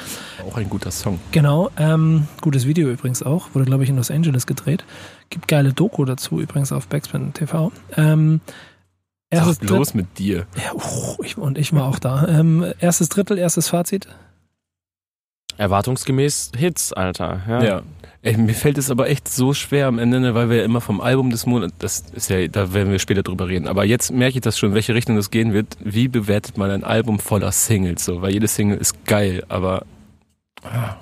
Auch ein guter Song. Genau, ähm, gutes Video übrigens auch, wurde glaube ich in Los Angeles gedreht. Gibt geile Doku dazu übrigens auf Backspin TV. Ähm, erstes Was ist los mit dir? Ja, uh, ich, und ich war auch da. Ähm, erstes Drittel, erstes Fazit. Erwartungsgemäß Hits, Alter. Ja. Ja. Ey, mir fällt es aber echt so schwer am Ende, ne, weil wir ja immer vom Album des Monats, das ist ja, da werden wir später drüber reden. Aber jetzt merke ich das schon, in welche Richtung das gehen wird. Wie bewertet man ein Album voller Singles? So, weil jede Single ist geil, aber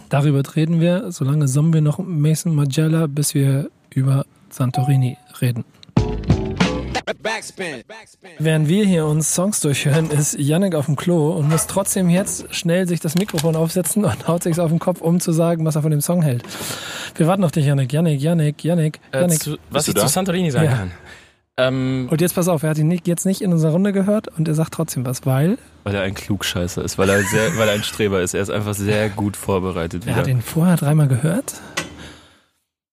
Darüber reden wir, solange summen wir noch Mason Magella, bis wir über Santorini reden. Während wir hier uns Songs durchhören, ist Yannick auf dem Klo und muss trotzdem jetzt schnell sich das Mikrofon aufsetzen und haut sich's auf den Kopf, um zu sagen, was er von dem Song hält. Wir warten auf dich, Yannick. Yannick, Yannick, Yannick, Äh, Yannick. zu, was ich zu da? Santorini sagen Ja. kann. Ähm, Und jetzt pass auf, er hat ihn nicht, jetzt nicht in unserer Runde gehört und er sagt trotzdem was, weil weil er ein Klugscheißer ist, weil er sehr, weil er ein Streber ist. Er ist einfach sehr gut vorbereitet er hat wieder. ihn vorher dreimal gehört.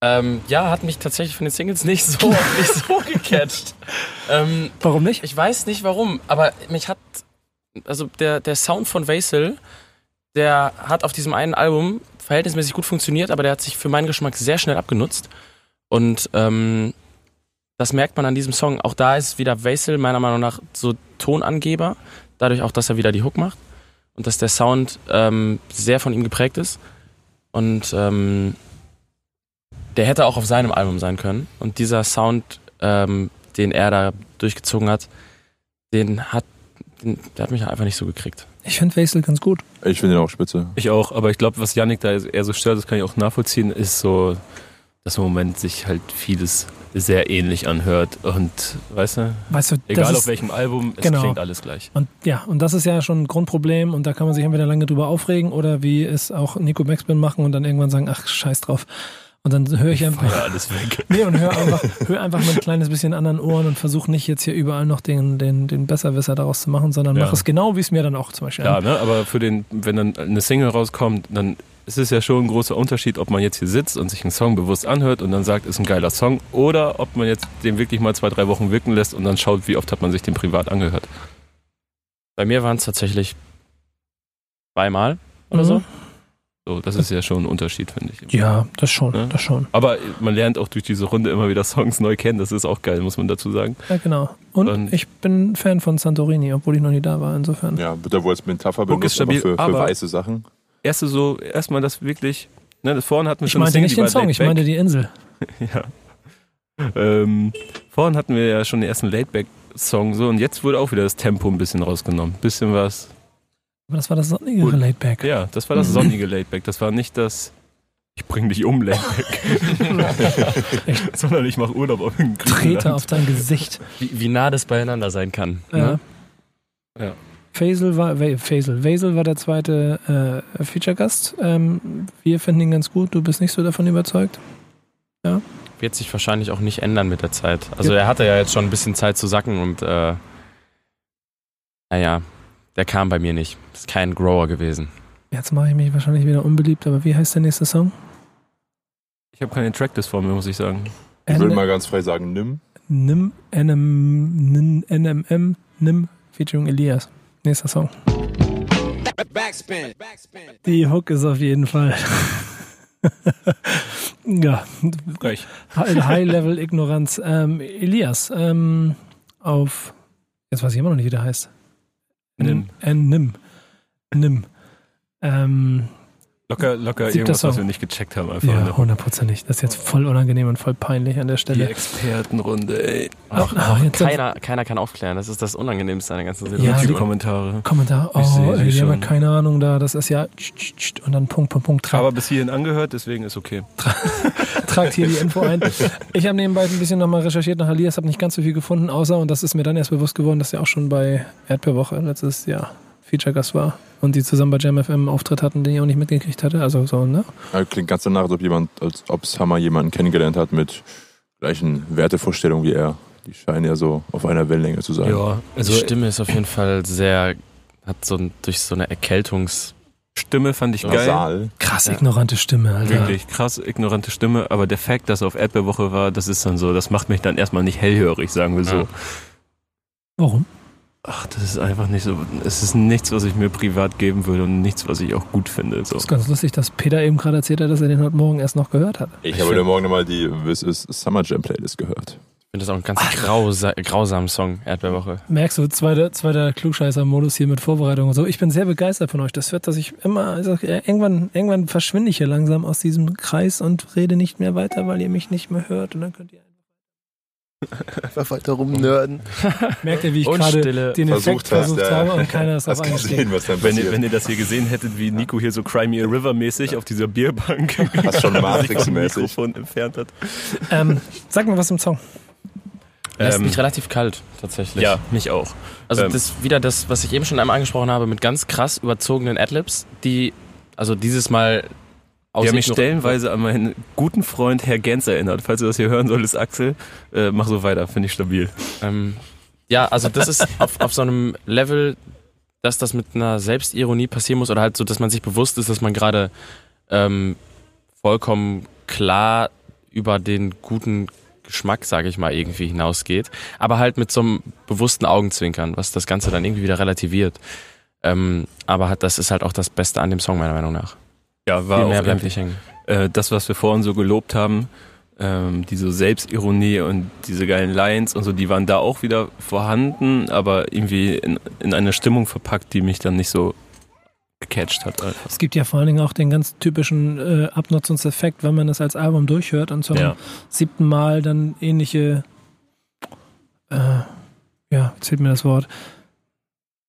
Ähm, ja, hat mich tatsächlich von den Singles nicht so, nicht so gecatcht. Ähm, Warum nicht? ich weiß nicht warum, aber mich hat, also der, der Sound von Vasil, der hat auf diesem einen Album verhältnismäßig gut funktioniert, aber der hat sich für meinen Geschmack sehr schnell abgenutzt. Und ähm, das merkt man an diesem Song. Auch da ist wieder Vasil meiner Meinung nach so Tonangeber, dadurch auch, dass er wieder die Hook macht und dass der Sound ähm, sehr von ihm geprägt ist. Und ähm, der hätte auch auf seinem Album sein können. Und dieser Sound, ähm, den er da durchgezogen hat, den hat, den, der hat mich einfach nicht so gekriegt. Ich finde Wesel ganz gut. Ich finde ihn auch spitze. Ich auch, aber ich glaube, was Yannick da eher so stört, das kann ich auch nachvollziehen, ist so, dass im Moment sich halt vieles sehr ähnlich anhört und weißt du, Weißt du, egal auf ist, welchem Album, es genau. klingt alles gleich. und ja, und das ist ja schon ein Grundproblem und da kann man sich entweder lange drüber aufregen oder wie es auch Nico Maxman machen und dann irgendwann sagen, ach, scheiß drauf. Und dann höre ich einfach, Ja, alles weg. nee, und höre einfach, hör einfach mit ein kleines bisschen anderen Ohren und versuche nicht jetzt hier überall noch den, den, den Besserwisser daraus zu machen, sondern Ja. mach es genau, wie es mir dann auch zum Beispiel Ja, ne? aber für den, wenn dann eine Single rauskommt, dann ist es ja schon ein großer Unterschied, ob man jetzt hier sitzt und sich einen Song bewusst anhört und dann sagt, ist ein geiler Song, oder ob man jetzt den wirklich mal zwei, drei Wochen wirken lässt und dann schaut, wie oft hat man sich den privat angehört. Bei mir waren es tatsächlich zweimal oder. Mhm. So, das ist ja schon ein Unterschied, finde ich. Ja, das schon, Ne? das schon. Aber man lernt auch durch diese Runde immer wieder Songs neu kennen, das ist auch geil, muss man dazu sagen. Ja, genau. Und, Und- ich bin Fan von Santorini, obwohl ich noch nie da war, insofern. Ja, wird da wohl als Metapher benutzt, aber stabil, für, für aber- weiße Sachen. Erste so, erstmal das wirklich, ne, das vorhin hatten wir Ich schon eine meinte nicht den Song, ich meinte die Insel. Ja. Ähm, vorhin hatten wir ja schon den ersten Laidback-Song so und jetzt wurde auch wieder das Tempo ein bisschen rausgenommen. Bisschen was. Aber das war das sonnigere Gut. Laidback. Ja, das war das Mhm. sonnige Laidback. Das war nicht das Ich bring dich um Laidback. Sondern ich mache Urlaub auf dem Trete auf dein Gesicht. Wie, wie nah das beieinander sein kann. Ja. Ne? Ja. Faisal war, Wa- Faisal, Vaisel war der zweite äh, Feature-Gast. Ähm, wir finden ihn ganz gut. Du bist nicht so davon überzeugt. Wird sich wahrscheinlich auch nicht ändern mit der Zeit. Also er hatte ja jetzt schon ein bisschen Zeit zu sacken und äh, naja, der kam bei mir nicht. Ist kein Grower gewesen. Jetzt mache ich mich wahrscheinlich wieder unbeliebt, aber wie heißt der nächste Song? Ich habe keine Tracklist vor mir, muss ich sagen. Ich will N- mal ganz frei sagen, nimm. Nim, NM, Nin- NMM, Nim, featuring Elias. Nächster Song. Backspin. Backspin. Die Hook ist auf jeden Fall. ja, Gleich. High-Level-Ignoranz. Ähm, Elias, ähm, auf, jetzt weiß ich immer noch nicht, wie der heißt. Nim. Äh, Nim. Nim. Ähm, Locker, locker irgendwas, was wir nicht gecheckt haben. Einfach ja, ne? hundertprozentig. Das ist jetzt voll unangenehm und voll peinlich an der Die Stelle. Expertenrunde, ey. Ach, ach, jetzt- keiner, keiner kann aufklären. Das ist das Unangenehmste an der ganzen Ja, Situation. die die- Kommentare. Kommentar, Ich sehe oh, die haben ja schon. keine Ahnung da, das ist ja und dann Punkt, Punkt, Punkt, tragt, Aber bis hierhin angehört, deswegen ist okay. tragt hier die Info ein. Ich habe nebenbei ein bisschen nochmal recherchiert nach Elias, habe nicht ganz so viel gefunden, außer, und das ist mir dann erst bewusst geworden, dass er auch schon bei Erdbeerwoche letztes Jahr Feature-Gast war und die zusammen bei Jam FM einen Auftritt hatten, den ich auch nicht mitgekriegt hatte, also so, ne? Ja, klingt ganz danach, als ob jemand, als ob Summer jemanden kennengelernt hat mit gleichen Wertevorstellungen wie er. Die scheinen ja so auf einer Wellenlänge zu sein. Ja, also die Stimme ist auf jeden Fall sehr, hat so ein, durch so eine Erkältungs... Stimme fand ich geil. Nasal. Krass Ja. ignorante Stimme, Alter. Wirklich krass ignorante Stimme, aber der Fakt, dass er auf Erdbeerwoche war, das ist dann so, das macht mich dann erstmal nicht hellhörig, sagen wir so. Ja. Warum? Ach, das ist einfach nicht so, es ist nichts, was ich mir privat geben würde und nichts, was ich auch gut finde. So. Das ist ganz lustig, dass Peter eben gerade erzählt hat, dass er den heute Morgen erst noch gehört hat. Ich, Ich habe heute Morgen nochmal die This is Summer Jam Playlist gehört. Ich finde das auch ein ganz grausa grausamer Song, Erdbeerwoche. Merkst du, zweiter, zweiter Klugscheißer-Modus hier mit Vorbereitung und so. Ich bin sehr begeistert von euch. Das wird, dass ich immer, also irgendwann, irgendwann verschwinde ich hier langsam aus diesem Kreis und rede nicht mehr weiter, weil ihr mich nicht mehr hört und dann könnt ihr Einfach weiter rumnörden. Merkt ihr, wie ich gerade den Effekt Versucht hast, versucht ja. habe und keiner ist auf Hast gesehen, was dann Wenn ihr, wenn ihr das hier gesehen hättet, wie Nico hier so Cry Me a River mäßig auf dieser Bierbank Hast schon Matrix-mäßig. Mikrofon entfernt hat. Ähm, sag mir was im Song. Lässt Ähm, mich relativ kalt, tatsächlich. Ja, mich auch. Also Ähm. das wieder das, was ich eben schon einmal angesprochen habe, mit ganz krass überzogenen Adlibs, die, also dieses Mal haben mich stellenweise an meinen guten Freund Herr Gens erinnert. Falls du das hier hören solltest, Axel, äh, mach so weiter, finde ich stabil. Ähm, ja, also das ist auf, auf so einem Level, dass das mit einer Selbstironie passieren muss oder halt so, dass man sich bewusst ist, dass man gerade ähm, vollkommen klar über den guten Geschmack, sage ich mal, irgendwie hinausgeht, aber halt mit so einem bewussten Augenzwinkern, was das Ganze dann irgendwie wieder relativiert. Ähm, aber das ist halt auch das Beste an dem Song meiner Meinung nach. Ja, war Viel auch mehr bleibt nicht hängen. äh, das, was wir vorhin so gelobt haben, ähm, diese Selbstironie und diese geilen Lines und so, die waren da auch wieder vorhanden, aber irgendwie in, in eine Stimmung verpackt, die mich dann nicht so gecatcht hat. Einfach. Es gibt ja vor allen Dingen auch den ganz typischen äh, Abnutzungseffekt, wenn man es als Album durchhört und zum Ja. siebten Mal dann ähnliche, äh, ja, fehlt mir das Wort,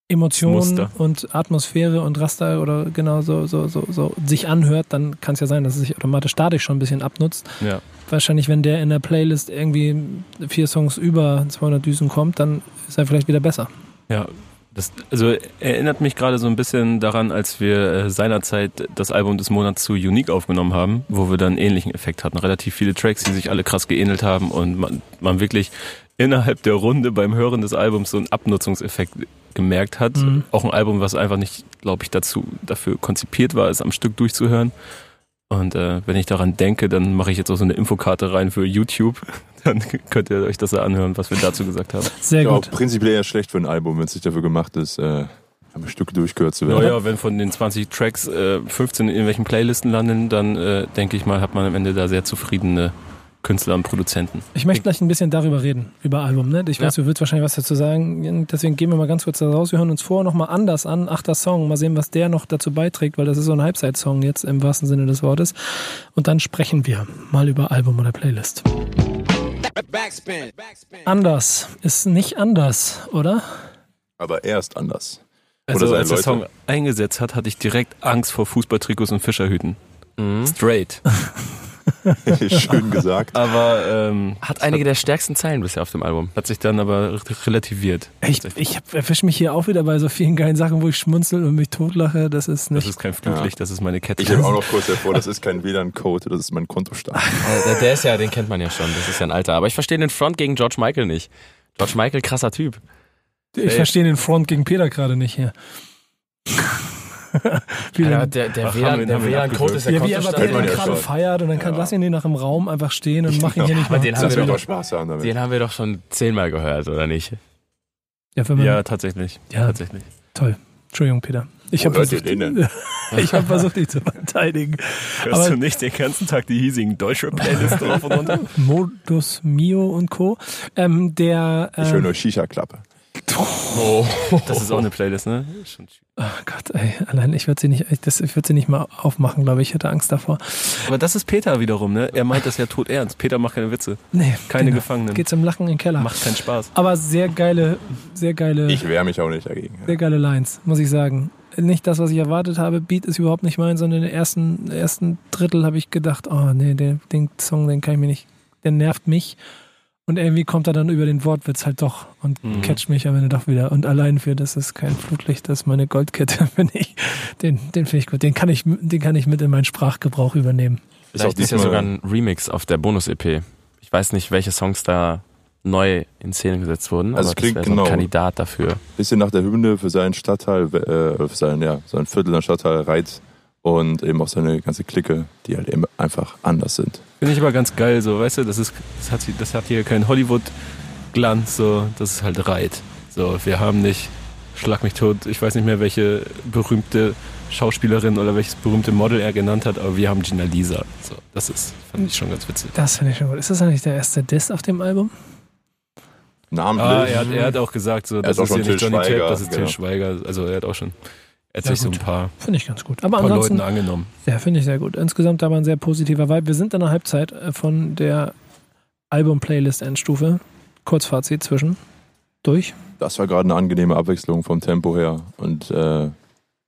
Emotionen und Atmosphäre und Raster oder genau so, so, so, so sich anhört, dann kann es ja sein, dass es sich automatisch dadurch schon ein bisschen abnutzt. Ja. Wahrscheinlich, wenn der in der Playlist irgendwie vier Songs über 200 Düsen kommt, dann ist er vielleicht wieder besser. Ja, das, also erinnert mich gerade so ein bisschen daran, als wir äh, seinerzeit das Album des Monats zu Unique aufgenommen haben, wo wir dann einen ähnlichen Effekt hatten. Relativ viele Tracks, die sich alle krass geähnelt haben und man, man wirklich innerhalb der Runde beim Hören des Albums so einen Abnutzungseffekt gemerkt hat. Mhm. Auch ein Album, was einfach nicht, glaube ich, dazu dafür konzipiert war, es am Stück durchzuhören. Und äh, wenn ich daran denke, dann mache ich jetzt auch so eine Infokarte rein für YouTube. Dann könnt ihr euch das ja anhören, was wir dazu gesagt haben. Sehr Ja, gut. prinzipiell eher schlecht für ein Album, wenn es nicht dafür gemacht ist, äh, am Stück durchgehört zu werden. Naja, wenn von den 20 Tracks äh, 15 in irgendwelchen Playlisten landen, dann äh, denke ich mal, hat man am Ende da sehr zufriedene Künstler und Produzenten. Ich möchte gleich ein bisschen darüber reden, über Album. Ne? Ich weiß, du willst wahrscheinlich was dazu sagen. Deswegen gehen wir mal ganz kurz da raus. Wir hören uns vorher nochmal anders an. Achter Song. Mal sehen, was der noch dazu beiträgt, weil das ist so ein Halbzeit-Song jetzt im wahrsten Sinne des Wortes. Und dann sprechen wir mal über Album oder Playlist. Backspin. Backspin. Anders ist nicht anders, oder? Aber er ist anders. Also Oder als der seine Song eingesetzt hat, hatte ich direkt Angst vor Fußballtrikots und Fischerhüten. Mhm. Straight. Schön gesagt. Aber ähm, Hat einige der stärksten Zeilen bisher auf dem Album. hat sich dann aber re- relativiert. Ich, ich erwische mich hier auch wieder bei so vielen geilen Sachen, wo ich schmunzel und mich totlache. Das ist Das nicht. ist kein Flutlicht, das ist meine Kette. Ich habe auch noch kurz hervor, das ist kein WLAN-Code, das ist mein Kontostand. Der, der ist ja, den kennt man ja schon. Das ist ja ein Alter. Aber ich verstehe den Front gegen George Michael nicht. George Michael, krasser Typ. ich verstehe den Front gegen Peter gerade nicht hier. lange- der der WLAN-Code ist der ja, wie er aber ja gerade schon. feiert und dann kann, Ja. lass ihn den nach dem Raum einfach stehen und mach ihn hier nicht Aber den haben wir doch- Spaß haben damit. Den haben wir doch schon zehnmal gehört, oder nicht? Ja, Ja, tatsächlich. Ja. tatsächlich. toll. Entschuldigung, Peter. Ich habe versucht, ich hab versucht, dich zu verteidigen. Hörst Aber- du nicht den ganzen Tag die hiesigen deutsche Playlist drauf und runter? Modus Mio und Co. Ähm, der. Ich höre Ähm, nur Shisha-Klappe. Das ist auch eine Playlist, ne? Schon- oh Gott, ey, allein ich würde sie nicht, ich, das, ich würde sie nicht mal aufmachen, glaube ich. Ich hätte Angst davor. Aber das ist Peter wiederum, ne? Er meint das ja tot ernst. Peter macht keine Witze. Nee, Keine genau. Gefangenen. Geht zum Lachen in den Keller. Macht keinen Spaß. Aber sehr geile, sehr geile, Ich wehre mich auch nicht dagegen. sehr geile Lines, muss ich sagen. Nicht das, was ich erwartet habe. Beat ist überhaupt nicht mein, sondern den ersten, ersten Drittel habe ich gedacht, oh nee, den, den Song, den kann ich mir nicht, der nervt mich. Und irgendwie kommt er dann über den Wortwitz halt doch und Mhm. catcht mich am Ende doch wieder. Und allein für das ist kein Flutlicht, das ist meine Goldkette, finde ich. Den, den finde ich gut. Den kann ich, den kann ich mit in meinen Sprachgebrauch übernehmen. Ist auch Vielleicht ist ja sogar ein Remix auf der Bonus-EP. Ich weiß nicht, welche Songs da neu in Szene gesetzt wurden, Also es aber das klingt wäre so ein genau. Kandidat dafür. Bisschen nach der Hymne für seinen Stadtteil, äh, für sein, ja, sein Viertel der Stadtteil Reit und eben auch seine ganze Clique, die halt eben einfach anders sind. Finde ich aber ganz geil, so, weißt du, das ist, das hat, das hat hier keinen Hollywood-Glanz, so, das ist halt Reit. So, wir haben nicht, schlag mich tot, ich weiß nicht mehr, welche berühmte Schauspielerin oder welches berühmte Model er genannt hat, aber wir haben Gina Lisa. So, das ist, fand ich schon ganz witzig. Das finde ich schon gut. Ist das eigentlich der erste Diss auf dem Album? Namentlich. Ah, er hat, er hat auch gesagt, so, das ist hier nicht Till Johnny Depp, Schweiger, das ist Till genau. Schweiger. Also er hat auch schon, hat sich so ein paar, Finde ich ganz gut. Aber paar ansonsten, Leuten angenommen. ja, finde ich sehr gut. Insgesamt aber ein sehr positiver Vibe. Wir sind in der Halbzeit äh, von der Album-Playlist-Endstufe. Kurzfazit zwischen. Durch. Das war gerade eine angenehme Abwechslung vom Tempo her und äh,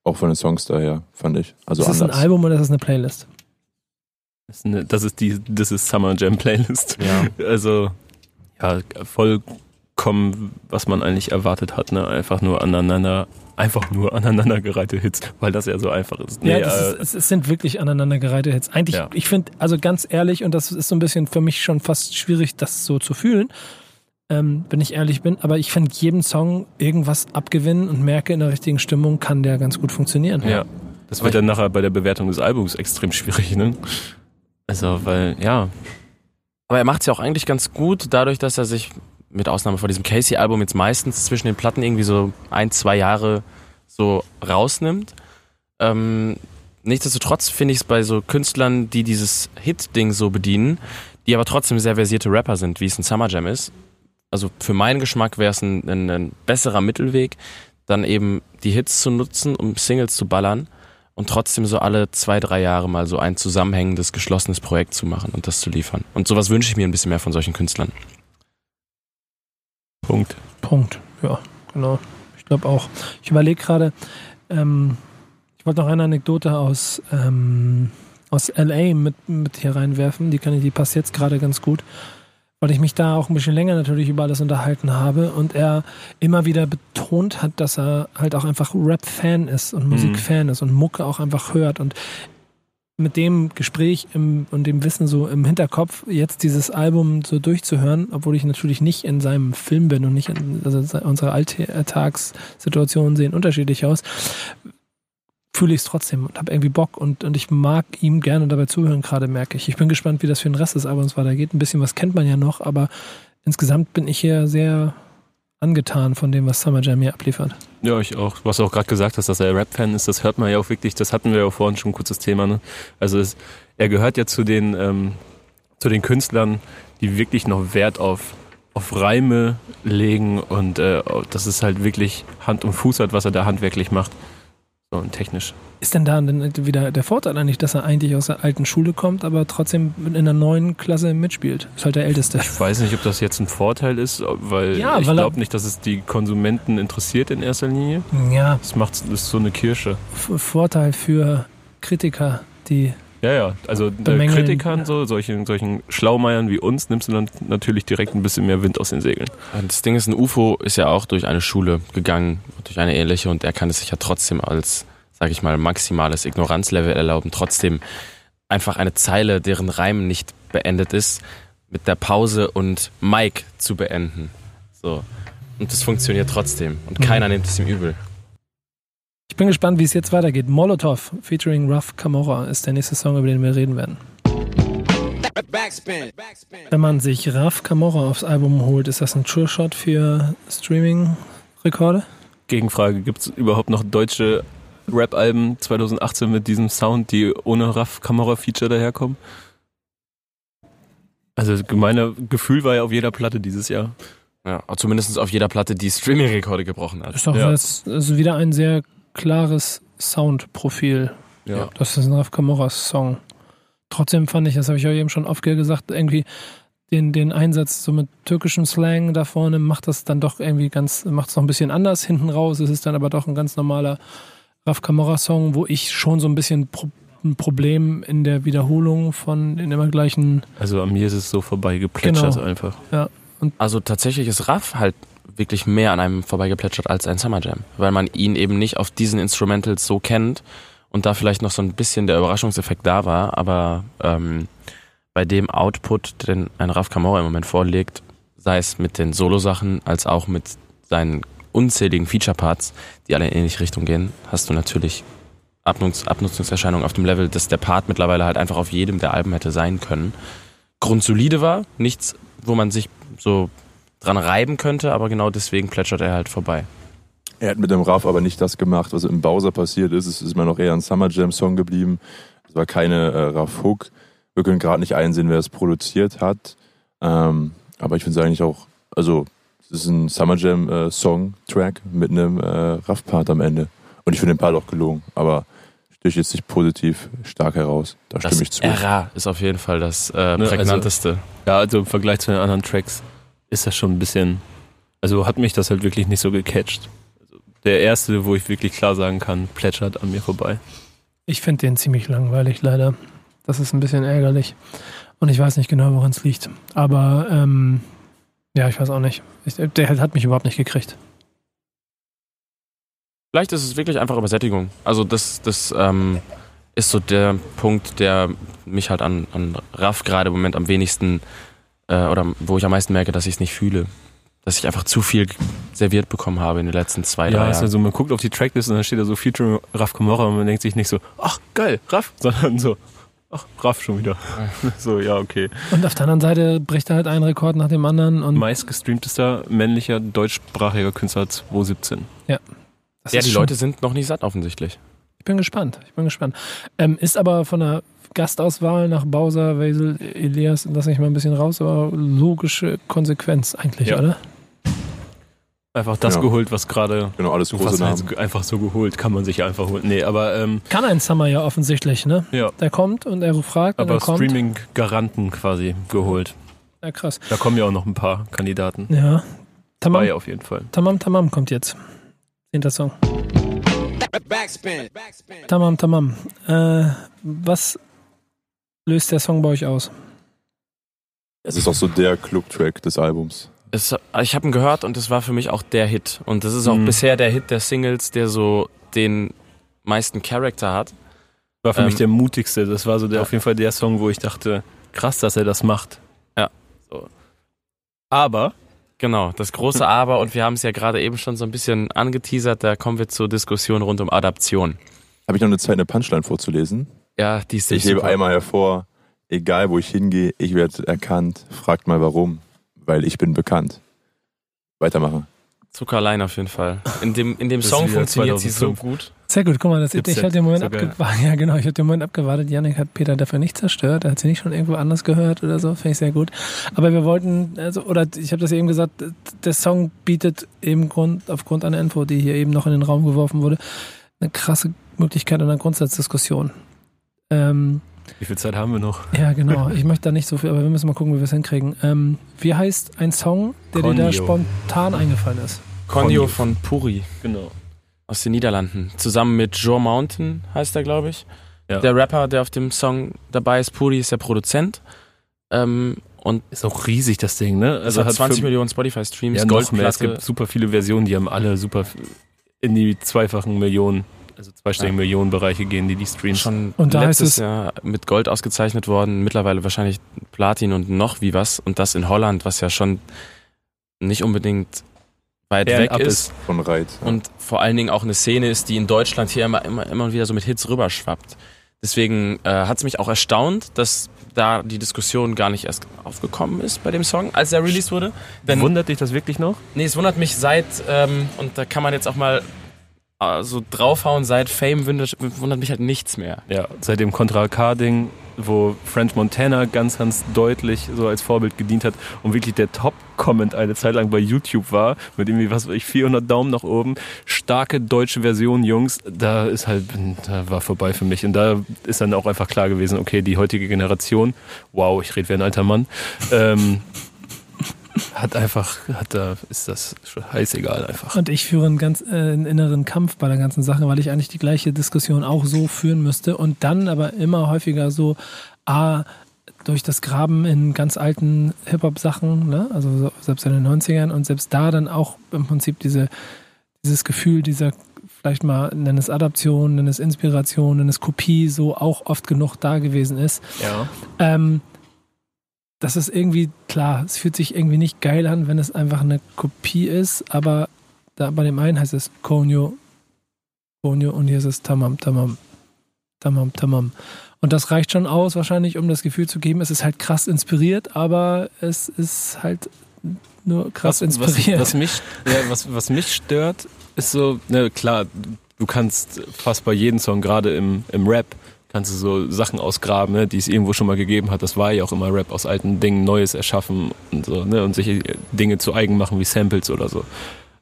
auch von den Songs daher, fand ich. Also ist das ein anders. Album oder ist das eine Playlist? Das ist, eine, das ist die, das ist Summer Jam Playlist. Ja. Also, ja, vollkommen, was man eigentlich erwartet hat, ne? Einfach nur aneinander, einfach nur aneinandergereihte Hits, weil das ja so einfach ist. ja, Nee, das äh, ist, es, es sind wirklich aneinandergereihte Hits. Eigentlich, Ja. ich finde, also ganz ehrlich, und das ist so ein bisschen für mich schon fast schwierig, das so zu fühlen, ähm, wenn ich ehrlich bin, aber ich finde jedem Song irgendwas abgewinnen und merke, in der richtigen Stimmung kann der ganz gut funktionieren. ja, das wird dann nachher bei der Bewertung des Albums extrem schwierig, ne? Also, weil, ja, Aber er macht es ja auch eigentlich ganz gut, dadurch, dass er sich mit Ausnahme von diesem Casey-Album jetzt meistens zwischen den Platten irgendwie so ein, zwei Jahre so rausnimmt. Ähm, nichtsdestotrotz finde ich es bei so Künstlern, die dieses Hit-Ding so bedienen, die aber trotzdem sehr versierte Rapper sind, wie es ein Summer Jam ist. Also für meinen Geschmack wäre es ein, ein, ein besserer Mittelweg, dann eben die Hits zu nutzen, um Singles zu ballern und trotzdem so alle zwei, drei Jahre mal so ein zusammenhängendes, geschlossenes Projekt zu machen und das zu liefern. Und sowas wünsche ich mir ein bisschen mehr von solchen Künstlern. Punkt. Punkt. Ja, genau. Ich glaube auch. Ich überlege gerade, ähm, ich wollte noch eine Anekdote aus, ähm, aus LA mit, mit hier reinwerfen. Die kann ich, die passt jetzt gerade ganz gut. Weil ich mich da auch ein bisschen länger natürlich über alles unterhalten habe und er immer wieder betont hat, dass er halt auch einfach Rap-Fan ist und Musik-Fan ist und Mucke auch einfach hört und mit dem Gespräch im, und dem Wissen so im Hinterkopf, jetzt dieses Album so durchzuhören, obwohl ich natürlich nicht in seinem Film bin und nicht in, also unsere Alltagssituationen sehen unterschiedlich aus, fühle ich es trotzdem und habe irgendwie Bock und, und ich mag ihm gerne dabei zuhören, gerade merke ich. Ich bin gespannt, wie das für den Rest des Albums weitergeht. Ein bisschen was kennt man ja noch, aber insgesamt bin ich hier sehr angetan von dem, was Summer Jam hier abliefert. Ja, ich auch. Was du auch gerade gesagt hast, dass er Rap-Fan ist, das hört man ja auch wirklich, das hatten wir ja vorhin schon ein kurzes Thema. Ne? Also es, er gehört ja zu den, ähm, zu den Künstlern, die wirklich noch Wert auf, auf Reime legen und äh, dass es halt wirklich Hand und Fuß hat, was er da handwerklich macht. So und technisch. Ist denn da denn wieder der Vorteil eigentlich, dass er eigentlich aus der alten Schule kommt, aber trotzdem in einer neuen Klasse mitspielt? Ist halt der Älteste. Ich weiß nicht, ob das jetzt ein Vorteil ist, weil Ja, ich er- glaube nicht, dass es die Konsumenten interessiert in erster Linie. Ja, Das macht das ist so eine Kirsche. Vorteil für Kritiker, die Ja, ja. Also äh, Bemängeln. Kritikern, so, solchen, solchen Schlaumeiern wie uns, nimmst du dann natürlich direkt ein bisschen mehr Wind aus den Segeln. Das Ding ist, ein UFO ist ja auch durch eine Schule gegangen, durch eine ähnliche, und er kann es sich ja trotzdem als, sag ich mal, maximales Ignoranzlevel erlauben, trotzdem einfach eine Zeile, deren Reim nicht beendet ist, mit der Pause und Mike zu beenden. So. Und das funktioniert trotzdem. Und keiner nimmt es ihm übel. Ich bin gespannt, wie es jetzt weitergeht. Molotov featuring Ruff Camorra ist der nächste Song, über den wir reden werden. Backspin. Backspin. Wenn man sich Ruff Camorra aufs Album holt, ist das ein True Shot für Streaming-Rekorde? Gegenfrage, gibt es überhaupt noch deutsche Rap-Alben 2018 mit diesem Sound, die ohne RAF-Kamera-Feature daherkommen? Also mein Gefühl war ja auf jeder Platte dieses Jahr. Ja, zumindest auf jeder Platte, die Streaming-Rekorde gebrochen hat. Ist doch Ja. jetzt also wieder ein sehr klares Soundprofil. Ja. Das ist ein Ruff Camorras Song. Trotzdem fand ich, das habe ich euch eben schon oft gesagt, irgendwie den, den Einsatz so mit türkischem Slang da vorne macht das dann doch irgendwie ganz, macht es noch ein bisschen anders hinten raus. Es ist dann aber doch ein ganz normaler Raf Camorra Song, wo ich schon so ein bisschen Pro ein Problem in der Wiederholung von den immer gleichen. Also an mir ist es so vorbeigeplätschert Genau. einfach. Also tatsächlich ist Raff halt wirklich mehr an einem vorbeigeplätschert als ein Summer Jam, weil man ihn eben nicht auf diesen Instrumentals so kennt und da vielleicht noch so ein bisschen der Überraschungseffekt da war, aber ähm, bei dem Output, den ein Raff Camora im Moment vorlegt, sei es mit den Solo-Sachen als auch mit seinen unzähligen Feature-Parts, die alle in ähnliche Richtung gehen, hast du natürlich Abnutz Abnutzungserscheinungen auf dem Level, dass der Part mittlerweile halt einfach auf jedem der Alben hätte sein können. Grundsolide war, nichts, wo man sich so dran reiben könnte, aber genau deswegen plätschert er halt vorbei. Er hat mit dem Raff aber nicht das gemacht, was im Bowser passiert ist. Es ist immer noch eher ein Summer Jam Song geblieben. Es war keine äh, Raff Hook. Wir können gerade nicht einsehen, wer es produziert hat. Ähm, aber ich finde es eigentlich auch, also es ist ein Summer Jam äh, Song Track mit einem äh, Raff Part am Ende. Und ich finde den Part auch gelungen, aber sticht jetzt nicht positiv stark heraus. Da Das stimme ich zu. RA ist auf jeden Fall das äh, Ne, prägnanteste. Ja, also im Vergleich zu den anderen Tracks ist das schon ein bisschen, also hat mich das halt wirklich nicht so gecatcht. Also der erste, wo ich wirklich klar sagen kann, plätschert an mir vorbei. Ich finde den ziemlich langweilig, leider. Das ist ein bisschen ärgerlich. Und ich weiß nicht genau, woran es liegt. Aber ähm, ja, ich weiß auch nicht. Ich, der hat mich überhaupt nicht gekriegt. Vielleicht ist es wirklich einfach Übersättigung. Also das, das ähm, ist so der Punkt, der mich halt an, an Raff gerade im Moment am wenigsten äh, oder wo ich am meisten merke, dass ich es nicht fühle. Dass ich einfach zu viel serviert bekommen habe in den letzten zwei, Ja, drei Jahren. also man guckt auf die Tracklist und dann steht da so Featuring Raff Kamora und man denkt sich nicht so, ach geil, Raff, sondern so, ach Raff schon wieder. so, ja, okay. Und auf der anderen Seite bricht er halt einen Rekord nach dem anderen. Und Meist gestreamtester männlicher deutschsprachiger Künstler 2017. das ja, die Leute sind noch nicht satt offensichtlich. Ich bin gespannt. Ich bin gespannt. Ähm, ist aber von der Gastauswahl nach Bowser, Wesel, Elias, lass ich mal ein bisschen raus, aber logische Konsequenz eigentlich, Ja. oder? Einfach das Ja. geholt, was gerade Genau, alles große was Namen. einfach so geholt, kann man sich einfach holen. Nee, aber ähm, Kann ein Summer ja offensichtlich, ne? ja, Der kommt und er fragt und aber er. Streaming-Garanten quasi geholt. Ja, krass. Da kommen ja auch noch ein paar Kandidaten. Ja. Tamam, Zwei auf jeden Fall. Tamam, Tamam kommt jetzt. Zehnter Song. Backspin. Backspin. Tamam, Tamam. Äh, was löst der Song bei euch aus? Es ist auch so der Club-Track des Albums. Es, ich habe ihn gehört und es war für mich auch der Hit. Und das ist auch Mhm. bisher der Hit der Singles, der so den meisten Charakter hat. War für Ähm, mich der mutigste. Das war so der, ja. auf jeden Fall der Song, wo ich dachte, krass, dass er das macht. Ja. So. Aber Genau, das große Aber, und wir haben es ja gerade eben schon so ein bisschen angeteasert, da kommen wir zur Diskussion rund um Adaption. Habe ich noch eine Zeit, eine Punchline vorzulesen? Ja, die ist Ich hebe einmal hervor, egal wo ich hingehe, ich werde erkannt. Fragt mal warum. Weil ich bin bekannt. Weitermachen. Zuckerlein auf jeden Fall. In dem, in dem Song funktioniert sie so 2005. gut. Sehr gut, guck mal, das, ich Dipset, hatte den Moment abgewartet. Ja, genau, ich hatte den Moment abgewartet. Janik hat Peter dafür nicht zerstört. Er hat sie nicht schon irgendwo anders gehört oder so. Finde ich sehr gut. Aber wir wollten, also, oder ich habe das eben gesagt, der Song bietet eben Grund, aufgrund einer Info, die hier eben noch in den Raum geworfen wurde, eine krasse Möglichkeit einer Grundsatzdiskussion. Ähm, wie viel Zeit haben wir noch? ja, genau. Ich möchte da nicht so viel, aber wir müssen mal gucken, wie wir es hinkriegen. Ähm, wie heißt ein Song, der dir da spontan eingefallen ist? Conyo. von Puri Genau. aus den Niederlanden. Zusammen mit Joe Mountain heißt er, glaube ich. Ja. Der Rapper, der auf dem Song dabei ist, Puri, ist der Produzent. Ähm, und Ist auch riesig, das Ding, ne? also hat 20 für- Millionen Spotify-Streams, ja, mehr. Es Goldplatte. gibt super viele Versionen, die haben alle super in die zweifachen Millionen, also zweistelligen Ja. Millionenbereiche gehen, die die Streams. schon Und da letztes es- Jahr mit Gold ausgezeichnet worden, mittlerweile wahrscheinlich Platin und noch wie was. Und das in Holland, was ja schon nicht unbedingt weit weg Fernab ist. Von Reit. Und vor allen Dingen auch eine Szene ist, die in Deutschland hier immer, immer, immer wieder so mit Hits rüberschwappt. Deswegen äh, hat es mich auch erstaunt, dass da die Diskussion gar nicht erst aufgekommen ist bei dem Song, als er released wurde. Denn Wundert dich das wirklich noch? Nee, es wundert mich seit, ähm, und da kann man jetzt auch mal so draufhauen, seit Fame wundert, wundert mich halt nichts mehr. Ja, seit dem Contra K-Ding, wo French Montana ganz, ganz deutlich so als Vorbild gedient hat und wirklich der Top-Comment eine Zeit lang bei YouTube war, mit irgendwie, was weiß ich, 400 Daumen nach oben, starke deutsche Version, Jungs, da ist halt, da war vorbei für mich. Und da ist dann auch einfach klar gewesen, okay, die heutige Generation, wow, ich rede wie ein alter Mann, ähm, hat einfach, hat da, ist das heißegal einfach. Und ich führe einen ganz äh, einen inneren Kampf bei der ganzen Sache, weil ich eigentlich die gleiche Diskussion auch so führen müsste und dann aber immer häufiger so, ah, durch das Graben in ganz alten Hip-Hop-Sachen, ne? also so, selbst in den 90ern und selbst da dann auch im Prinzip diese, dieses Gefühl dieser, vielleicht mal, nenn es Adaption, nenn es Inspiration, nenn es Kopie, so auch oft genug da gewesen ist. Ja. Ähm, das ist irgendwie klar, es fühlt sich irgendwie nicht geil an, wenn es einfach eine Kopie ist, aber da bei dem einen heißt es Konyo, Konyo und hier ist es Tamam, Tamam, Tamam, Tamam. Und das reicht schon aus, wahrscheinlich, um das Gefühl zu geben, es ist halt krass inspiriert, aber es ist halt nur krass was, inspiriert. Was, was, mich, ja, was, was mich stört, ist so, ne, klar, du kannst fast bei jedem Song, gerade im, im Rap, kannst du so Sachen ausgraben, ne, die es irgendwo schon mal gegeben hat. Das war ja auch immer Rap, aus alten Dingen Neues erschaffen und so, ne, und sich Dinge zu eigen machen wie Samples oder so.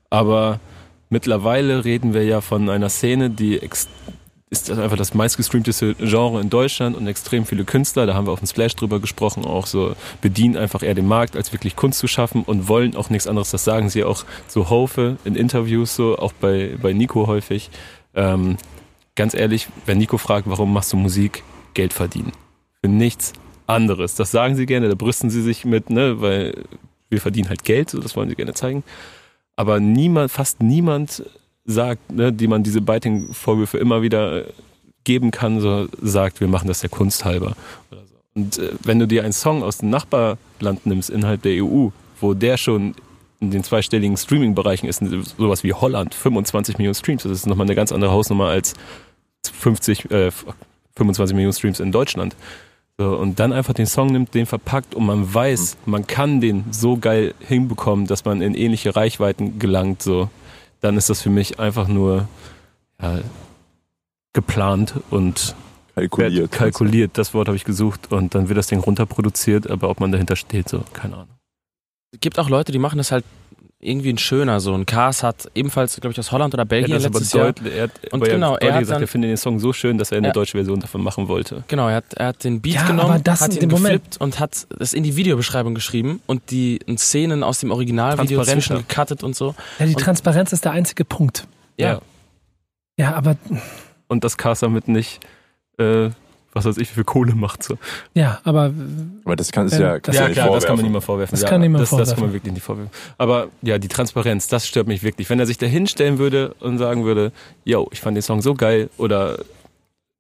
Aber mittlerweile reden wir ja von einer Szene, die ex ist das einfach das meistgestreamteste Genre in Deutschland und extrem viele Künstler, da haben wir auf dem Splash drüber gesprochen, auch so bedienen einfach eher den Markt, als wirklich Kunst zu schaffen und wollen auch nichts anderes. Das sagen sie auch so Hofe in Interviews so, auch bei, bei Nico häufig. Ähm, ganz ehrlich, wenn Nico fragt, warum machst du Musik, Geld verdienen. Für nichts anderes. Das sagen sie gerne, da brüsten sie sich mit, ne, weil wir verdienen halt Geld, so, das wollen sie gerne zeigen. Aber niemand, fast niemand sagt, ne, die man diese Biting-Vorwürfe immer wieder äh, geben kann, so sagt, wir machen das der Kunst halber. Und äh, wenn du dir einen Song aus dem Nachbarland nimmst, innerhalb der EU, wo der schon in den zweistelligen Streaming-Bereichen ist, sowas wie Holland, 25 Millionen Streams, das ist nochmal eine ganz andere Hausnummer als 50, äh, 25 Millionen Streams in Deutschland. So, und dann einfach den Song nimmt, den verpackt und man weiß, man kann den so geil hinbekommen, dass man in ähnliche Reichweiten gelangt, so, dann ist das für mich einfach nur ja, geplant und Kalkuliert. kalkuliert. Das Wort habe ich gesucht und dann wird das Ding runterproduziert, aber ob man dahinter steht, so, keine Ahnung. Es gibt auch Leute, die machen das halt irgendwie ein schöner. So ein Cars hat ebenfalls, glaube ich, aus Holland oder Er Belgien hat das aber letztes Jahr. deutlich, er hat, Und aber genau, er, er hat gesagt, dann- er findet den Song so schön, dass er eine Ja. deutsche Version davon machen wollte. Genau, er hat, er hat den Beat Ja, genommen, aber das- hat ihn geflippt und hat das in die Videobeschreibung geschrieben und die Szenen aus dem Originalvideo zwischen gecuttet und so. Ja, die Und- Transparenz ist der einzige Punkt. Ja. Ja, aber Und dass Cars damit nicht, äh, was weiß ich, wie viel Kohle macht. So. ja, aber Aber das kann es ja, das- Ja, nicht klar, das kann man vorwerfen. niemand vorwerfen. Das ja, kann niemand das, Das kann vorwerfen. man wirklich nicht vorwerfen. Aber ja, die Transparenz, das stört mich wirklich. Wenn er sich da hinstellen würde und sagen würde, yo, ich fand den Song so geil oder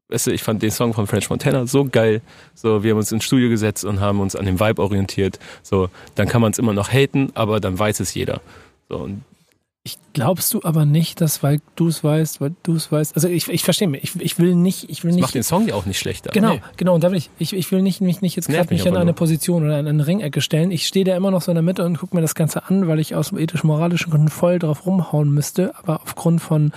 weißt du, ich fand den Song von French Montana so geil, so wir haben uns ins Studio gesetzt und haben uns an dem Vibe orientiert, so dann kann man es immer noch haten, aber dann weiß es jeder. So, und ich glaubst du aber nicht, dass weil du es weißt, weil du es weißt. Also ich, ich verstehe mich. Ich, ich will nicht, ich will das nicht. macht den Song ja auch nicht schlechter. Genau, Nee. genau. Und da will ich, ich, ich will nicht, mich nicht jetzt gerade mich aber eine. Position oder in eine Ringecke stellen. Ich stehe da immer noch so in der Mitte und gucke mir das Ganze an, weil ich aus ethisch-moralischen Gründen voll drauf rumhauen müsste. Aber aufgrund von,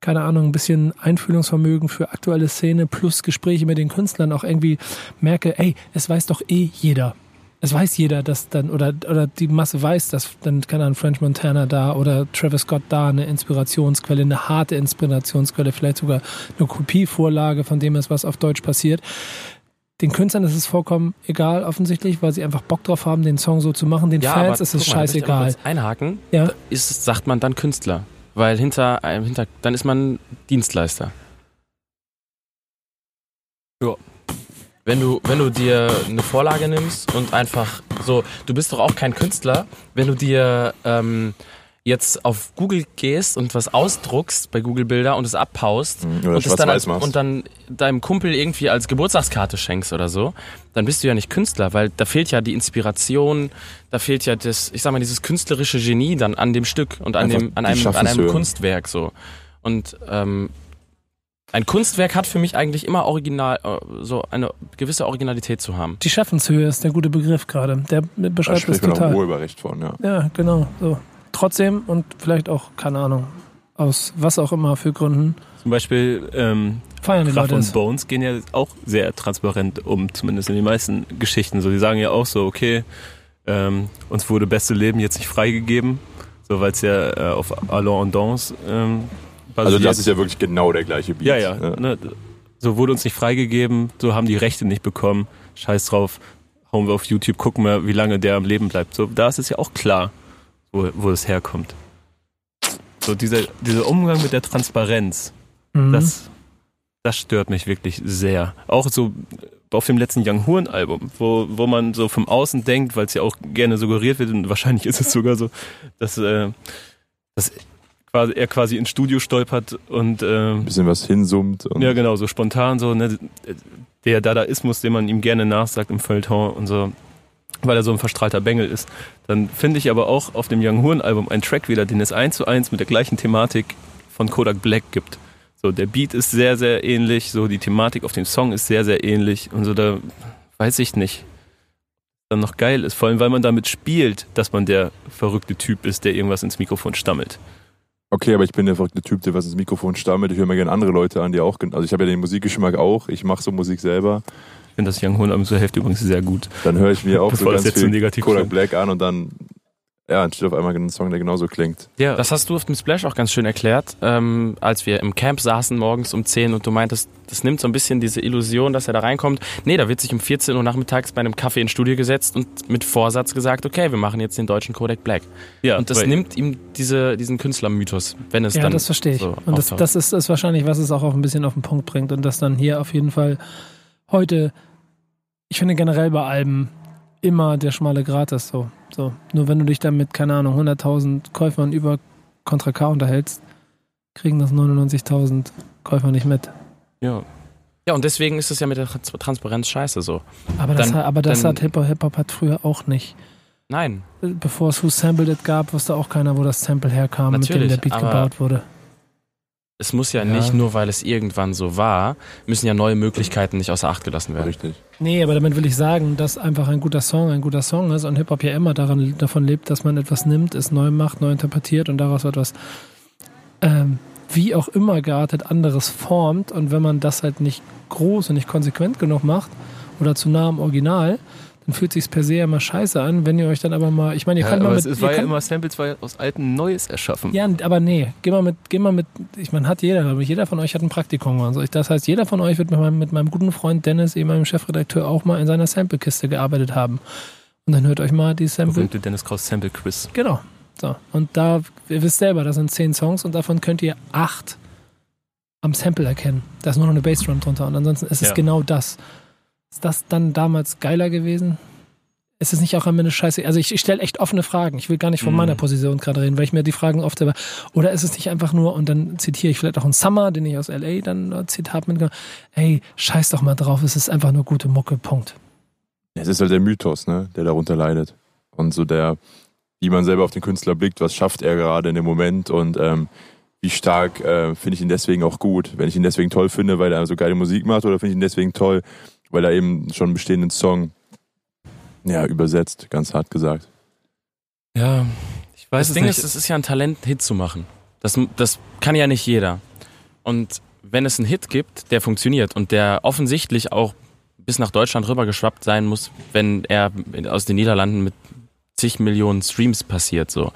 keine Ahnung, ein bisschen Einfühlungsvermögen für aktuelle Szene plus Gespräche mit den Künstlern auch irgendwie merke, ey, es weiß doch eh jeder. Es weiß jeder, dass dann, oder, oder die Masse weiß, dass dann, keine Ahnung, French Montana da oder Travis Scott da eine Inspirationsquelle, eine harte Inspirationsquelle, vielleicht sogar eine Kopievorlage von dem ist, was auf Deutsch passiert. Den Künstlern ist es vollkommen egal, offensichtlich, weil sie einfach Bock drauf haben, den Song so zu machen. Den Ja, Fans aber ist es mal, ich scheißegal. kurz Einhaken, Ja. ist, sagt man dann Künstler. Weil hinter einem, hinter, dann ist man Dienstleister. Ja. Wenn du, wenn du dir eine Vorlage nimmst und einfach so, du bist doch auch kein Künstler, wenn du dir ähm, jetzt auf Google gehst und was ausdruckst bei Google Bilder und es abpaust Mhm, Oder und, es dann, machst. und dann deinem Kumpel irgendwie als Geburtstagskarte schenkst oder so, dann bist du ja nicht Künstler, weil da fehlt ja die Inspiration, da fehlt ja das, ich sag mal, dieses künstlerische Genie dann an dem Stück und an Einfach dem, an einem, an einem. Kunstwerk so. Und ähm, ein Kunstwerk hat für mich eigentlich immer original, äh, so eine gewisse Originalität zu haben. Die Schaffenshöhe ist der gute Begriff gerade. Der da beschreibt es man auch total. Urheberrecht von, ja. Ja, genau. So. Trotzdem und vielleicht auch, keine Ahnung, aus was auch immer für Gründen, Zum Beispiel ähm, feiern die Kraft Leute und es. Bones gehen ja auch sehr transparent um, zumindest in den meisten Geschichten. So, die sagen ja auch so, okay, ähm, uns wurde beste Leben jetzt nicht freigegeben, so weil es ja äh, auf Allons und Dons ähm. Also das ist ja wirklich genau der gleiche Beat. ja, ja, Ne, so wurde uns nicht freigegeben, so haben die Rechte nicht bekommen. Scheiß drauf, hauen wir auf YouTube, gucken wir, wie lange der am Leben bleibt. So, da ist es ja auch klar, wo, wo es herkommt. So dieser, dieser Umgang mit der Transparenz, Mhm. das, das stört mich wirklich sehr. Auch so auf dem letzten Young Horn Album, wo, wo man so vom Außen denkt, weil es ja auch gerne suggeriert wird und wahrscheinlich ist es sogar so, dass, äh, dass quasi, er quasi ins Studio stolpert und äh, Ein bisschen was hinsummt. Und ja genau, so spontan so, ne, der Dadaismus, den man ihm gerne nachsagt im Feuilleton und so, weil er so ein verstrahlter Bengel ist. Dann finde ich aber auch auf dem Young Horn Album einen Track wieder, den es eins zu eins mit der gleichen Thematik von Kodak Black gibt. So, der Beat ist sehr, sehr ähnlich, so die Thematik auf dem Song ist sehr, sehr ähnlich und so, da weiß ich nicht, dann noch geil ist. Vor allem, weil man damit spielt, dass man der verrückte Typ ist, der irgendwas ins Mikrofon stammelt. Okay, aber ich bin der verrückte Typ, der was ins Mikrofon stammelt. Ich höre mir gerne andere Leute an, die auch... Also ich habe ja den Musikgeschmack auch. Ich mache so Musik selber. Ich finde das Young Horn Album zur Hälfte übrigens sehr gut. Dann höre ich mir auch so Bevor das ganz so viel Kodak. Black an und dann... Ja, entsteht auf einmal ein Song, der genauso klingt. Ja, Das hast du auf dem Splash auch ganz schön erklärt, ähm, als wir im Camp saßen morgens um 10 und du meintest, das nimmt so ein bisschen diese Illusion, dass er da reinkommt. Nee, da wird sich um 14 Uhr nachmittags bei einem Kaffee ins Studio gesetzt und mit Vorsatz gesagt, okay, wir machen jetzt den deutschen Kodak Black. ja, Und das weil- nimmt ihm diese, diesen Künstlermythos, wenn es Ja, dann das verstehe ich. so und das, das ist, ist wahrscheinlich, was es auch auf ein bisschen auf den Punkt bringt und das dann hier auf jeden Fall heute, ich finde generell bei Alben immer der schmale Grat ist so. so. Nur wenn du dich dann mit, keine Ahnung, 100.000 Käufern über Contra K unterhältst, kriegen das 99.000 Käufer nicht mit. ja. Ja, und deswegen ist es ja mit der Trans- Transparenz scheiße so. Aber das, Dann- hat- aber das dann- hat Hip-Hop Hip-Hop hat früher auch nicht. Nein, Bevor es Who Sampled It gab, wusste auch keiner, wo das Sample herkam, mit dem Natürlich, der Beat aber- gebaut wurde. Es muss ja, Ja. nicht nur, weil es irgendwann so war, müssen ja neue Möglichkeiten nicht außer Acht gelassen werden. Richtig. Nee, aber damit will ich sagen, dass einfach ein guter Song ein guter Song ist und Hip-Hop ja immer daran, davon lebt, dass man etwas nimmt, es neu macht, neu interpretiert und daraus etwas, ähm, wie auch immer geartet, anderes formt. Und wenn man das halt nicht groß und nicht konsequent genug macht oder zu nah am Original, dann fühlt sich's per se ja immer scheiße an. Wenn ihr euch dann aber mal, ich meine, ihr Ja, könnt mal mit, es, war ja könnt- immer Samples war ja aus alten Neues erschaffen. ja, aber nee, geh mal mit, geh mal mit, ich meine, hat jeder, glaube ich, jeder von euch hat ein Praktikum. Also ich, das heißt, jeder von euch wird mit meinem, mit meinem guten Freund Dennis, ehemaligem Chefredakteur, auch mal in seiner Sample-Kiste gearbeitet haben. Und dann hört euch mal die Sample. Berühmte Dennis Kraus Sample Quiz. Genau. So. Und da, ihr wisst selber, das sind zehn Songs und davon könnt ihr acht am Sample erkennen. Da ist nur noch eine Bassdrum drunter und ansonsten ist es Ja. genau das. Ist das dann damals geiler gewesen? Ist es nicht auch am Ende scheiße? Also ich, ich stelle echt offene Fragen. Ich will gar nicht von Mhm. meiner Position gerade reden, weil ich mir die Fragen oft selber. Oder ist es nicht einfach nur, und dann zitiere ich vielleicht auch einen Summer, den ich aus LA dann äh, Zitat mitgenommen ey, scheiß doch mal drauf, es ist einfach nur gute Mucke, Punkt. Es ist halt der Mythos, ne, der darunter leidet. Und so der, wie man selber auf den Künstler blickt, was schafft er gerade in dem Moment und ähm, wie stark äh, finde ich ihn deswegen auch gut. Wenn ich ihn deswegen toll finde, weil er so geile Musik macht, oder finde ich ihn deswegen toll, weil er eben schon einen bestehenden Song ja, übersetzt, ganz hart gesagt. Ja, ich weiß Das es Ding nicht. ist, es ist ja ein Talent, einen Hit zu machen. Das, das kann ja nicht jeder. Und wenn es einen Hit gibt, der funktioniert und der offensichtlich auch bis nach Deutschland rübergeschwappt sein muss, wenn er aus den Niederlanden mit zig Millionen Streams passiert, so,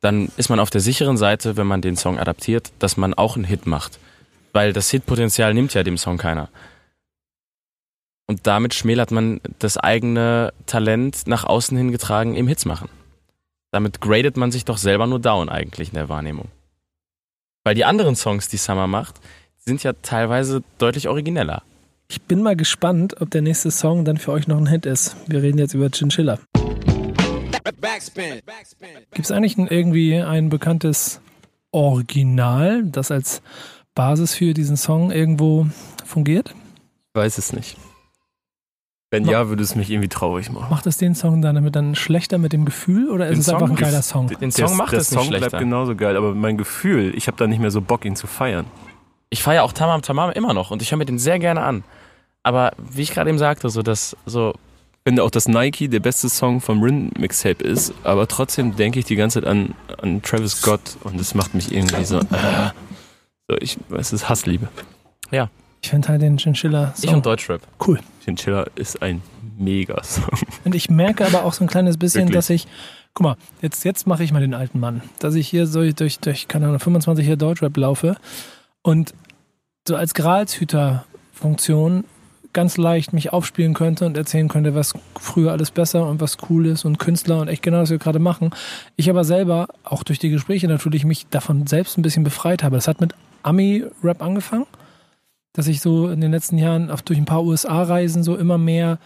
dann ist man auf der sicheren Seite, wenn man den Song adaptiert, dass man auch einen Hit macht. Weil das Hitpotenzial nimmt ja dem Song keiner. Und damit schmälert man das eigene Talent nach außen hingetragen im Hits machen. Damit gradet man sich doch selber nur down eigentlich in der Wahrnehmung. Weil die anderen Songs, die Summer macht, sind ja teilweise deutlich origineller. Ich bin mal gespannt, ob der nächste Song dann für euch noch ein Hit ist. Wir reden jetzt über Chinchilla. Backspin. Backspin. Gibt es eigentlich ein, irgendwie ein bekanntes Original, das als Basis für diesen Song irgendwo fungiert? Ich weiß es nicht. Wenn ja, würde es mich irgendwie traurig machen. Macht es den Song dann damit dann schlechter mit dem Gefühl oder ist Den es einfach ein Song- geiler Song? Den Song macht der es nicht Song bleibt schlechter. genauso geil, aber mein Gefühl, ich habe da nicht mehr so Bock, ihn zu feiern. Ich feiere auch Tamam Tamam immer noch und ich höre mir den sehr gerne an. Aber wie ich gerade eben sagte, so dass so Ich finde auch, dass Nike der beste Song vom Rin Mixtape ist, aber trotzdem denke ich die ganze Zeit an, an Travis Scott und das macht mich irgendwie so. Äh, so ich, es ist Hassliebe. Ich finde halt den Chinchilla ich Song und Deutschrap. cool. Chinchilla ist ein Mega-Song. Und ich merke aber auch so ein kleines bisschen, Wirklich? dass ich, guck mal, jetzt, jetzt mache ich mal den alten Mann, dass ich hier so durch, durch keine Ahnung, 25 Jahre Deutschrap laufe und so als Gralshüter-Funktion ganz leicht mich aufspielen könnte und erzählen könnte, was früher alles besser und was cool ist und Künstler und echt genau, was wir gerade machen. Ich aber selber, auch durch die Gespräche natürlich, mich davon selbst ein bisschen befreit habe. Das hat mit Ami-Rap angefangen, dass ich so in den letzten Jahren auf, durch ein paar USA-Reisen so immer mehr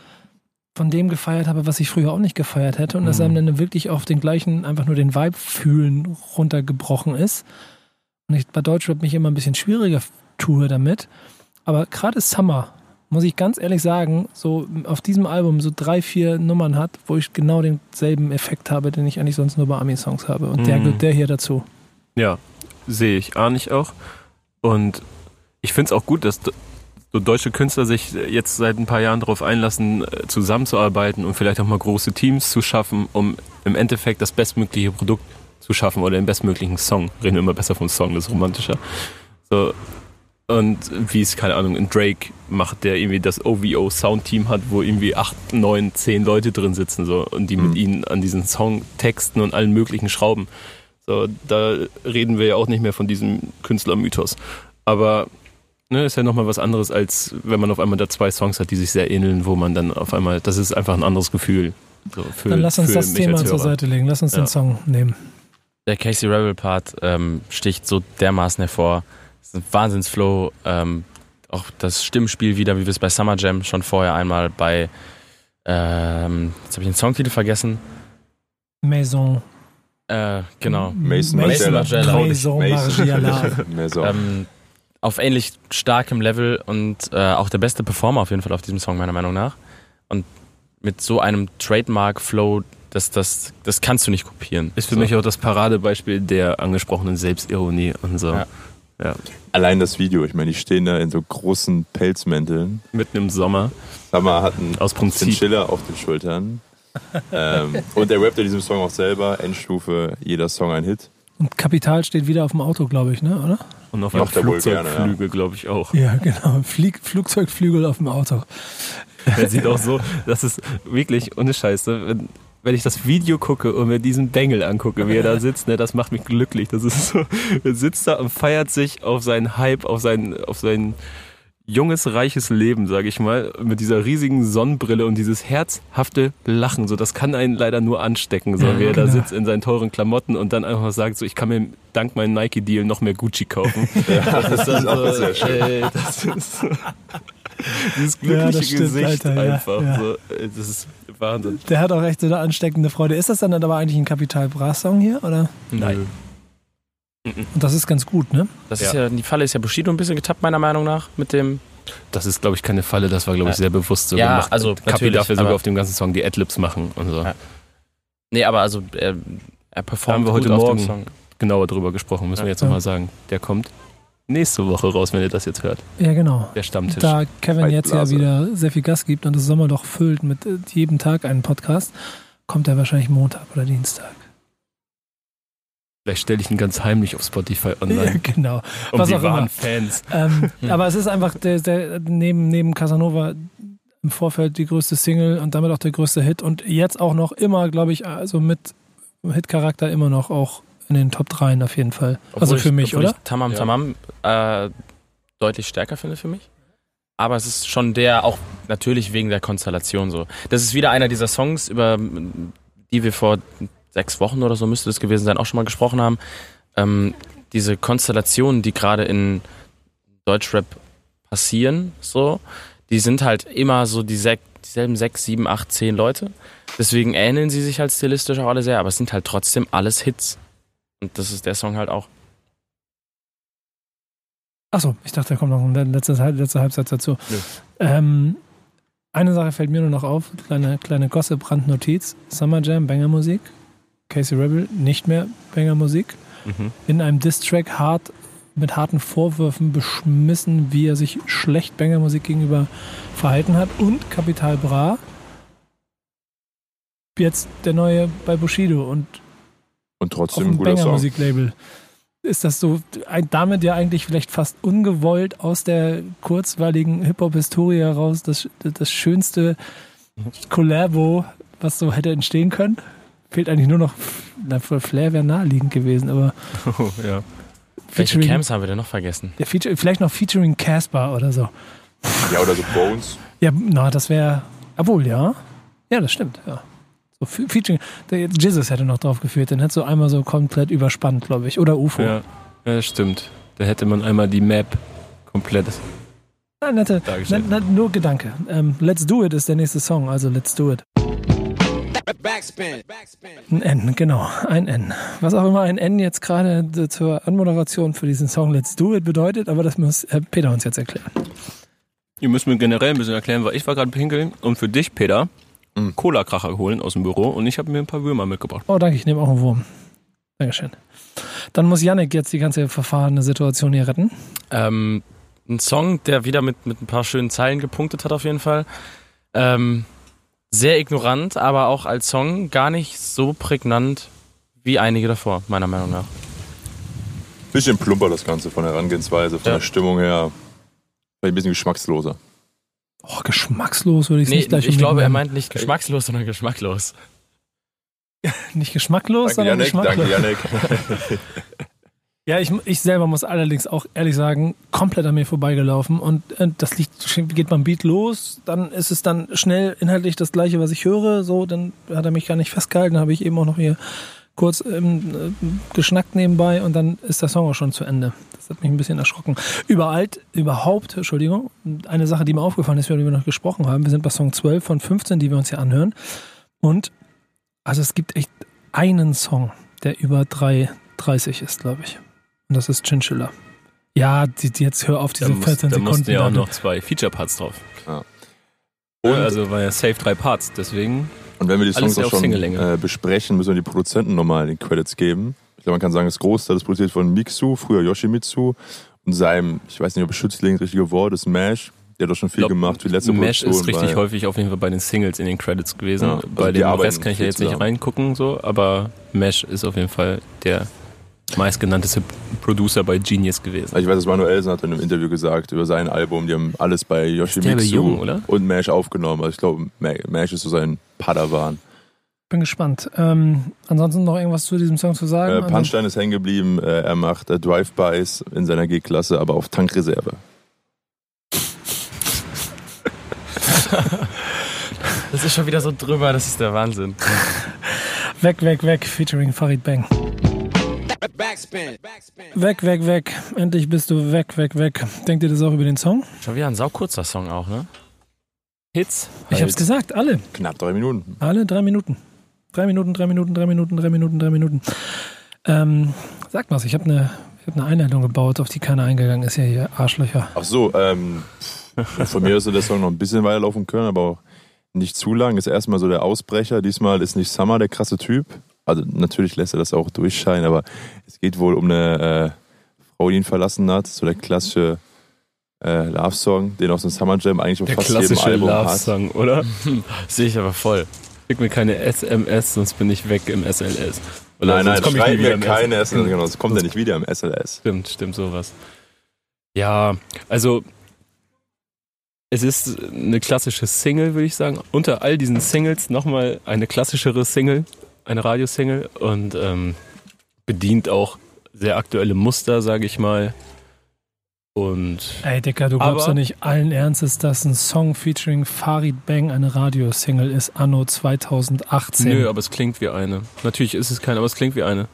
von dem gefeiert habe, was ich früher auch nicht gefeiert hätte und dass einem dann wirklich auf den gleichen, einfach nur den Vibe fühlen runtergebrochen ist. Und ich bei Deutschrap mich immer ein bisschen schwieriger tue damit. Aber gerade Summer, muss ich ganz ehrlich sagen, so auf diesem Album so drei, vier Nummern hat, wo ich genau denselben Effekt habe, den ich eigentlich sonst nur bei Ami-Songs habe. Und der Mhm. gehört der hier dazu. Ja, sehe ich, ahne ich auch. Und ich finde es auch gut, dass so deutsche Künstler sich jetzt seit ein paar Jahren darauf einlassen, äh, zusammenzuarbeiten und vielleicht auch mal große Teams zu schaffen, um im Endeffekt das bestmögliche Produkt zu schaffen oder den bestmöglichen Song. Reden wir immer besser vom Song, das ist romantischer. So. Und wie es, keine Ahnung, in Drake macht, der irgendwie das OVO Soundteam hat, wo irgendwie acht, neun, zehn Leute drin sitzen so und die mit Mhm. ihnen an diesen Songtexten und allen möglichen Schrauben. So, da reden wir ja auch nicht mehr von diesem Künstlermythos. Aber ne, ist ja nochmal was anderes, als wenn man auf einmal da zwei Songs hat, die sich sehr ähneln, wo man dann auf einmal, das ist einfach ein anderes Gefühl. So, für, Dann lass uns für das Thema zur. Seite legen. Lass uns Ja. den Song nehmen. Der Casey Rebel Part ähm, sticht so dermaßen hervor. Ist ein Wahnsinnsflow. Ähm, auch das Stimmspiel wieder, wie wir es bei Summer Jam schon vorher einmal bei, ähm, jetzt habe ich den Songtitel vergessen. Maison. Äh, genau. Mason Mason Margiela. Maison Margiela. Mason. Ähm, auf ähnlich starkem Level und äh, auch der beste Performer auf jeden Fall auf diesem Song, meiner Meinung nach. Und mit so einem Trademark-Flow, das, das, das kannst du nicht kopieren. Ist für so. mich auch das Paradebeispiel der angesprochenen Selbstironie und so. Ja. Ja. Allein das Video, ich meine, die stehen da in so großen Pelzmänteln. Mitten im Sommer. Summer hat einen Aus Prinzip. Chinchilla auf den Schultern. ähm, und der rappt in diesem Song auch selber. Endstufe, jeder Song ein Hit. Und Kapital steht wieder auf dem Auto, glaube ich, ne? oder? Und auf einem Macht er gerne, Flugzeugflügel, glaube ich, auch. Ja, genau. Flieg, Flugzeugflügel auf dem Auto. Der sieht auch so, das ist wirklich ohne Scheiße. Wenn, wenn ich das Video gucke und mir diesen Bengel angucke, wie er da sitzt, ne, das macht mich glücklich. Das ist so, er sitzt da und feiert sich auf seinen Hype, auf sein, auf sein junges, reiches Leben, sage ich mal, mit dieser riesigen Sonnenbrille und dieses herzhafte Lachen. So, das kann einen leider nur anstecken, so wie er da genau. sitzt in seinen teuren Klamotten und dann einfach sagt, so, ich kann mir dank meinem Nike-Deal noch mehr Gucci kaufen. das ist dann auch so, sehr schön. ey, das ist so, dieses Ja, glückliche das stimmt, Gesicht Alter, ja, einfach. ja. So, das ist Wahnsinn. Der hat auch echt so eine ansteckende Freude. Ist das dann aber eigentlich ein Kapital Bra Song hier, oder? Nein. Und das ist ganz gut, ne? Das ist ja, die Falle ist ja Bushido ein bisschen getappt, meiner Meinung nach, mit dem. Das ist, glaube ich, keine Falle. Das war, glaube ich, Ja. sehr bewusst so Ja, gemacht. also Kapi darf ja sogar auf dem ganzen Song die Adlibs machen und so. Ja. Nee, aber also er, er performt haben wir heute gut auf Morgen dem Song. Genauer drüber gesprochen, müssen wir Ja. jetzt nochmal sagen. Der kommt nächste Woche raus, wenn ihr das jetzt hört. Ja, genau. Der Stammtisch. Da Kevin jetzt ja wieder sehr viel Gas gibt und das Sommerloch füllt mit äh, jedem Tag einen Podcast, kommt er wahrscheinlich Montag oder Dienstag. Vielleicht stelle ich ihn ganz heimlich auf Spotify Ja, online. genau. um was die auch immer. wahren Fans. Ähm, Hm. aber es ist einfach der, der, neben, neben Casanova im Vorfeld die größte Single und damit auch der größte Hit und jetzt auch noch immer, glaube ich, also mit Hit-Charakter immer noch auch in den Top 3 auf jeden Fall. also Obwohl für ich, mich, oder? Ich Tamam Ja. Tamam äh, deutlich stärker finde für mich. Aber es ist schon der, auch natürlich wegen der Konstellation so. Das ist wieder einer dieser Songs, über die wir vor sechs Wochen oder so müsste es gewesen sein, auch schon mal gesprochen haben. Ähm, diese Konstellationen, die gerade in Deutschrap passieren, so, die sind halt immer so die sek dieselben sechs, sieben, acht, zehn Leute. Deswegen ähneln sie sich halt stilistisch auch alle sehr, aber es sind halt trotzdem alles Hits. Und das ist der Song halt auch. Achso, ich dachte, da kommt noch ein letzter, letzter Halbsatz dazu. Ähm, eine Sache fällt mir nur noch auf, kleine, kleine Gossip-Randnotiz. Summer Jam, Banger-Musik. Casey Rebel, nicht mehr Banger-Musik. Mhm. In einem Diss-Track hart, mit harten Vorwürfen beschmissen, wie er sich schlecht Banger-Musik gegenüber verhalten hat. Und Capital Bra, jetzt der neue bei Bushido und Und trotzdem ein Song. Banger-Musiklabel. Ist das so ein, damit ja eigentlich vielleicht fast ungewollt aus der kurzweiligen Hip-Hop-Historie heraus das, das schönste Collabo, was so hätte entstehen können? Fehlt eigentlich nur noch, na, für Flair wäre naheliegend gewesen, aber Oh, ja. Welche featuring, Camps haben wir denn noch vergessen? ja, feature, vielleicht noch featuring Casper oder so. Ja, oder so Bones. Ja, na, das wäre, obwohl, ja. Ja, das stimmt, ja. So, fe- featuring, der Jesus hätte noch drauf geführt, den hätte so einmal so komplett überspannt, glaube ich. Oder UFO. Ja. ja, das stimmt. Da hätte man einmal die Map komplett Ja, nette, na, na, nur Gedanke. Ähm, Let's Do It ist der nächste Song, also Let's Do It. Backspin. Backspin. Ein N, genau, ein N. Was auch immer ein N jetzt gerade zur Anmoderation für diesen Song Let's Do It bedeutet, aber das muss äh, Peter uns jetzt erklären. Ihr müsst mir generell ein bisschen erklären, weil ich war gerade pinkeln und für dich, Peter, Mhm. Cola-Kracher holen aus dem Büro und ich habe mir ein paar Würmer mitgebracht. Oh, danke, ich nehme auch einen Wurm. Dankeschön. Dann muss Yannick jetzt die ganze verfahrene Situation hier retten. Ähm, ein Song, der wieder mit, mit ein paar schönen Zeilen gepunktet hat auf jeden Fall. Ähm, sehr ignorant, aber auch als Song gar nicht so prägnant wie einige davor, meiner Meinung nach. Bisschen plumper das Ganze von der Herangehensweise, von Ja. der Stimmung her. Vielleicht ein bisschen geschmacksloser. Oh, geschmackslos würde ich es Nee, nicht gleich ich glaube, er meint nicht geschmackslos, sondern geschmacklos. Nicht geschmacklos, Danke, sondern Janek. geschmacklos. Danke, Janek. Ja, ich, ich selber muss allerdings auch ehrlich sagen, komplett an mir vorbeigelaufen. Und äh, das liegt, geht beim Beat los, dann ist es dann schnell inhaltlich das gleiche, was ich höre. So, dann hat er mich gar nicht festgehalten, habe ich eben auch noch hier kurz ähm, äh, geschnackt nebenbei und dann ist der Song auch schon zu Ende. Das hat mich ein bisschen erschrocken. Überall, überhaupt, Entschuldigung, eine Sache, die mir aufgefallen ist, über die wir noch gesprochen haben. Wir sind bei Song 12 von 15, die wir uns hier anhören. Und also es gibt echt einen Song, der über 3,30 ist, glaube ich. Und das ist Chinchilla. Ja, die, die jetzt hör auf diese Da, muss, 14 da Sekunden. mussten ja auch noch zwei Feature-Parts drauf. Ja. Und- also war ja safe drei Parts, deswegen. Und wenn wir die Songs auch schon äh, besprechen, müssen wir die Produzenten nochmal die Credits geben. Ich glaube, man kann sagen, das Großteil ist produziert von Mixu, früher Yoshimitsu und seinem, ich weiß nicht, ob Schützling das richtige Wort ist, Mash. Der hat doch schon viel Glaub, gemacht für die letzte Mesh Produktion. ist richtig häufig auf jeden Fall bei den Singles in den Credits gewesen. Ja, also bei dem Rest kann ich ja jetzt nicht reingucken, so, aber Mesh ist auf jeden Fall der, meistgenannteste Producer bei Genius gewesen. Also ich weiß, dass Manuelsen hat in einem Interview gesagt über sein Album, die haben alles bei Yoshimitsu und Mash aufgenommen. Also ich glaube, Ma- Mash ist so sein Padawan. Bin gespannt. Ähm, ansonsten noch irgendwas zu diesem Song zu sagen? Äh, Punchline ist hängen geblieben. Äh, er macht äh, Drive-Bys in seiner G-Klasse, aber auf Tankreserve. Das ist schon wieder so drüber, das ist der Wahnsinn. Weg, weg, weg, featuring Farid Bang. Backspin. Backspin. Weg, weg, weg. Endlich bist du weg, weg, weg. Denkt ihr das auch über den Song? Schon wieder ein saukurzer Song auch, ne? Hits. Ich hab's gesagt, alle. Knapp drei Minuten. Alle drei Minuten. Drei Minuten, drei Minuten, drei Minuten, drei Minuten, drei Minuten. Ähm, sag mal, ich habe eine hab eine Einleitung gebaut, auf die keiner eingegangen ist, ja hier, Arschlöcher. Ach so, ähm, von mir hätte der Song noch ein bisschen weiterlaufen können, aber auch nicht zu lang. Ist erstmal so der Ausbrecher. Diesmal ist nicht Summer der krasse Typ. Also natürlich lässt er das auch durchscheinen, aber es geht wohl um eine äh, Frau, die ihn verlassen hat. So der klassische äh, Love-Song, den auf so einem Summer Jam eigentlich auf Der fast jedem klassische Album hat. Love-Song, oder? Sehe ich aber voll. Schick mir keine SMS, sonst bin ich weg im SLS. Oder Nein, nein, sonst schreib mir keine SLS. SLS. Genau, das kommt ja nicht wieder im SLS. Stimmt, stimmt sowas. Ja, also es ist eine klassische Single, würde ich sagen. Unter all diesen Singles nochmal eine klassischere Single, eine Radiosingle und ähm, bedient auch sehr aktuelle Muster, sage ich mal. Und Ey, Dicker, du glaubst doch nicht allen Ernstes, dass ein Song featuring Farid Bang eine Radiosingle ist, anno 2018. nö, aber es klingt wie eine. Natürlich ist es keine, aber es klingt wie eine.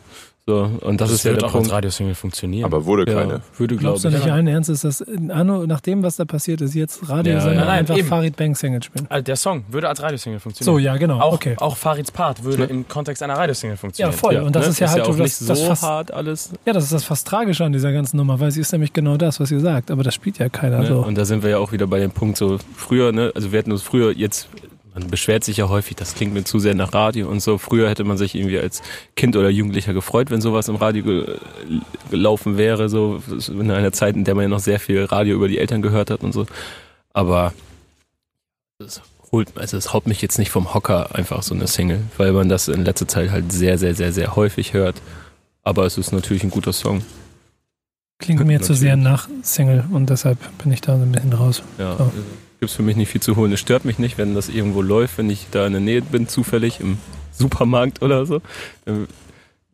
So, und das, Das, ist ja der auch als Punkt. Radiosingle funktionieren. Aber wurde Ja, keine. würde glaube Glaubst du ich. nicht allen Ernstes, dass anno, nach dem, was da passiert ist, jetzt Radio Ja, ja. einfach Eben. Farid Bang Single spielen? Also der Song würde als Radiosingle So, funktionieren. ja, genau. Auch, okay. auch Farids Part würde Ja. im Kontext einer Radiosingle Ja, funktionieren. voll. und das ne? ist ja halt auch so nicht das, das so fast, hart alles. Ja, das ist das fast Tragische an dieser ganzen Nummer, weil sie ist nämlich genau das, was ihr sagt. Aber das spielt ja keiner Ne? so. Und da sind wir ja auch wieder bei dem Punkt so früher, ne, also wir hätten uns früher jetzt, man beschwert sich ja häufig, das klingt mir zu sehr nach Radio und so. Früher hätte man sich irgendwie als Kind oder Jugendlicher gefreut, wenn sowas im Radio ge gelaufen wäre, so in einer Zeit, in der man ja noch sehr viel Radio über die Eltern gehört hat und so. Aber es holt, also es haut mich jetzt nicht vom Hocker einfach so eine Single, weil man das in letzter Zeit halt sehr, sehr, sehr, sehr häufig hört. Aber es ist natürlich ein guter Song. Klingt mir zu sehr nach Single und deshalb bin ich da so ein bisschen raus. Ja, So. Äh, gibt's für mich nicht viel zu holen. Es stört mich nicht, wenn das irgendwo läuft, wenn ich da in der Nähe bin, zufällig im Supermarkt oder so.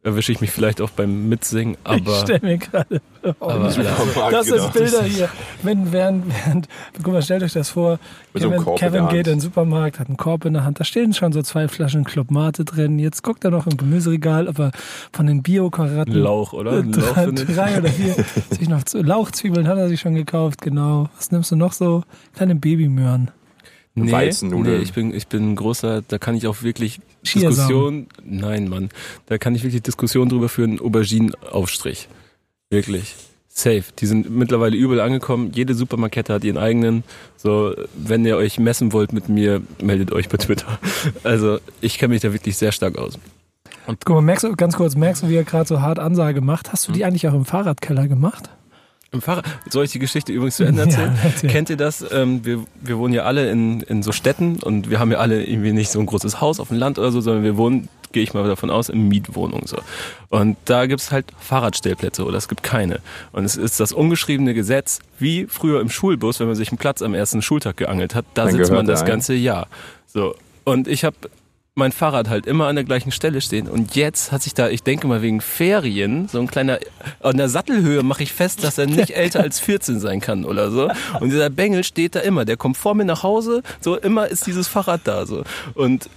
Erwische ich mich vielleicht auch beim Mitsingen, ich aber, stell mir gerade aber vor. Alter, Das Genau. ist Bilder hier. Wenn, während, während, guck mal, stellt euch das vor. Mit so Kevin, Korb in Kevin geht in den Supermarkt, hat einen Korb in der Hand. Da stehen schon so zwei Flaschen Club Mate drin. Jetzt guckt er noch im Gemüseregal, ob er von den Bio-Karotten Lauch, oder? Ein Lauch drei, drei oder vier sich noch zu, Lauchzwiebeln hat er sich schon gekauft, genau. Was nimmst du noch so? Kleine Babymöhren. Nee, Weizennudeln. Nee, ich bin, ich bin ein großer, da kann ich auch wirklich Chiasamen. Diskussion, nein, Mann, da kann ich wirklich Diskussion drüber führen, Auberginenaufstrich. Wirklich. Safe. Die sind mittlerweile übel angekommen. Jede Supermarkette hat ihren eigenen. So, wenn ihr euch messen wollt mit mir, meldet euch bei Twitter. Also, ich kenne mich da wirklich sehr stark aus. Guck mal, merkst du, ganz kurz, merkst du, wie er gerade so hart Ansage macht? Hast du Hm? die eigentlich auch im Fahrradkeller gemacht? Im Fahrrad, soll ich die Geschichte übrigens zu Ende erzählen? Ja, erzähl. Kennt ihr das? Ähm, wir, wir wohnen ja alle in, in so Städten und wir haben ja alle irgendwie nicht so ein großes Haus auf dem Land oder so, sondern wir wohnen, gehe ich mal davon aus, in Mietwohnungen so. Und da gibt's halt Fahrradstellplätze oder es gibt keine. Und es ist das ungeschriebene Gesetz, wie früher im Schulbus, wenn man sich einen Platz am ersten Schultag geangelt hat, da Dann sitzt man das ein. ganze Jahr. So. Und ich habe mein Fahrrad halt immer an der gleichen Stelle stehen. Und jetzt hat sich da, ich denke mal wegen Ferien, so ein kleiner, an der Sattelhöhe mache ich fest, dass er nicht älter als 14 sein kann oder so. Und dieser Bengel steht da immer. Der kommt vor mir nach Hause, so immer ist dieses Fahrrad da so. Und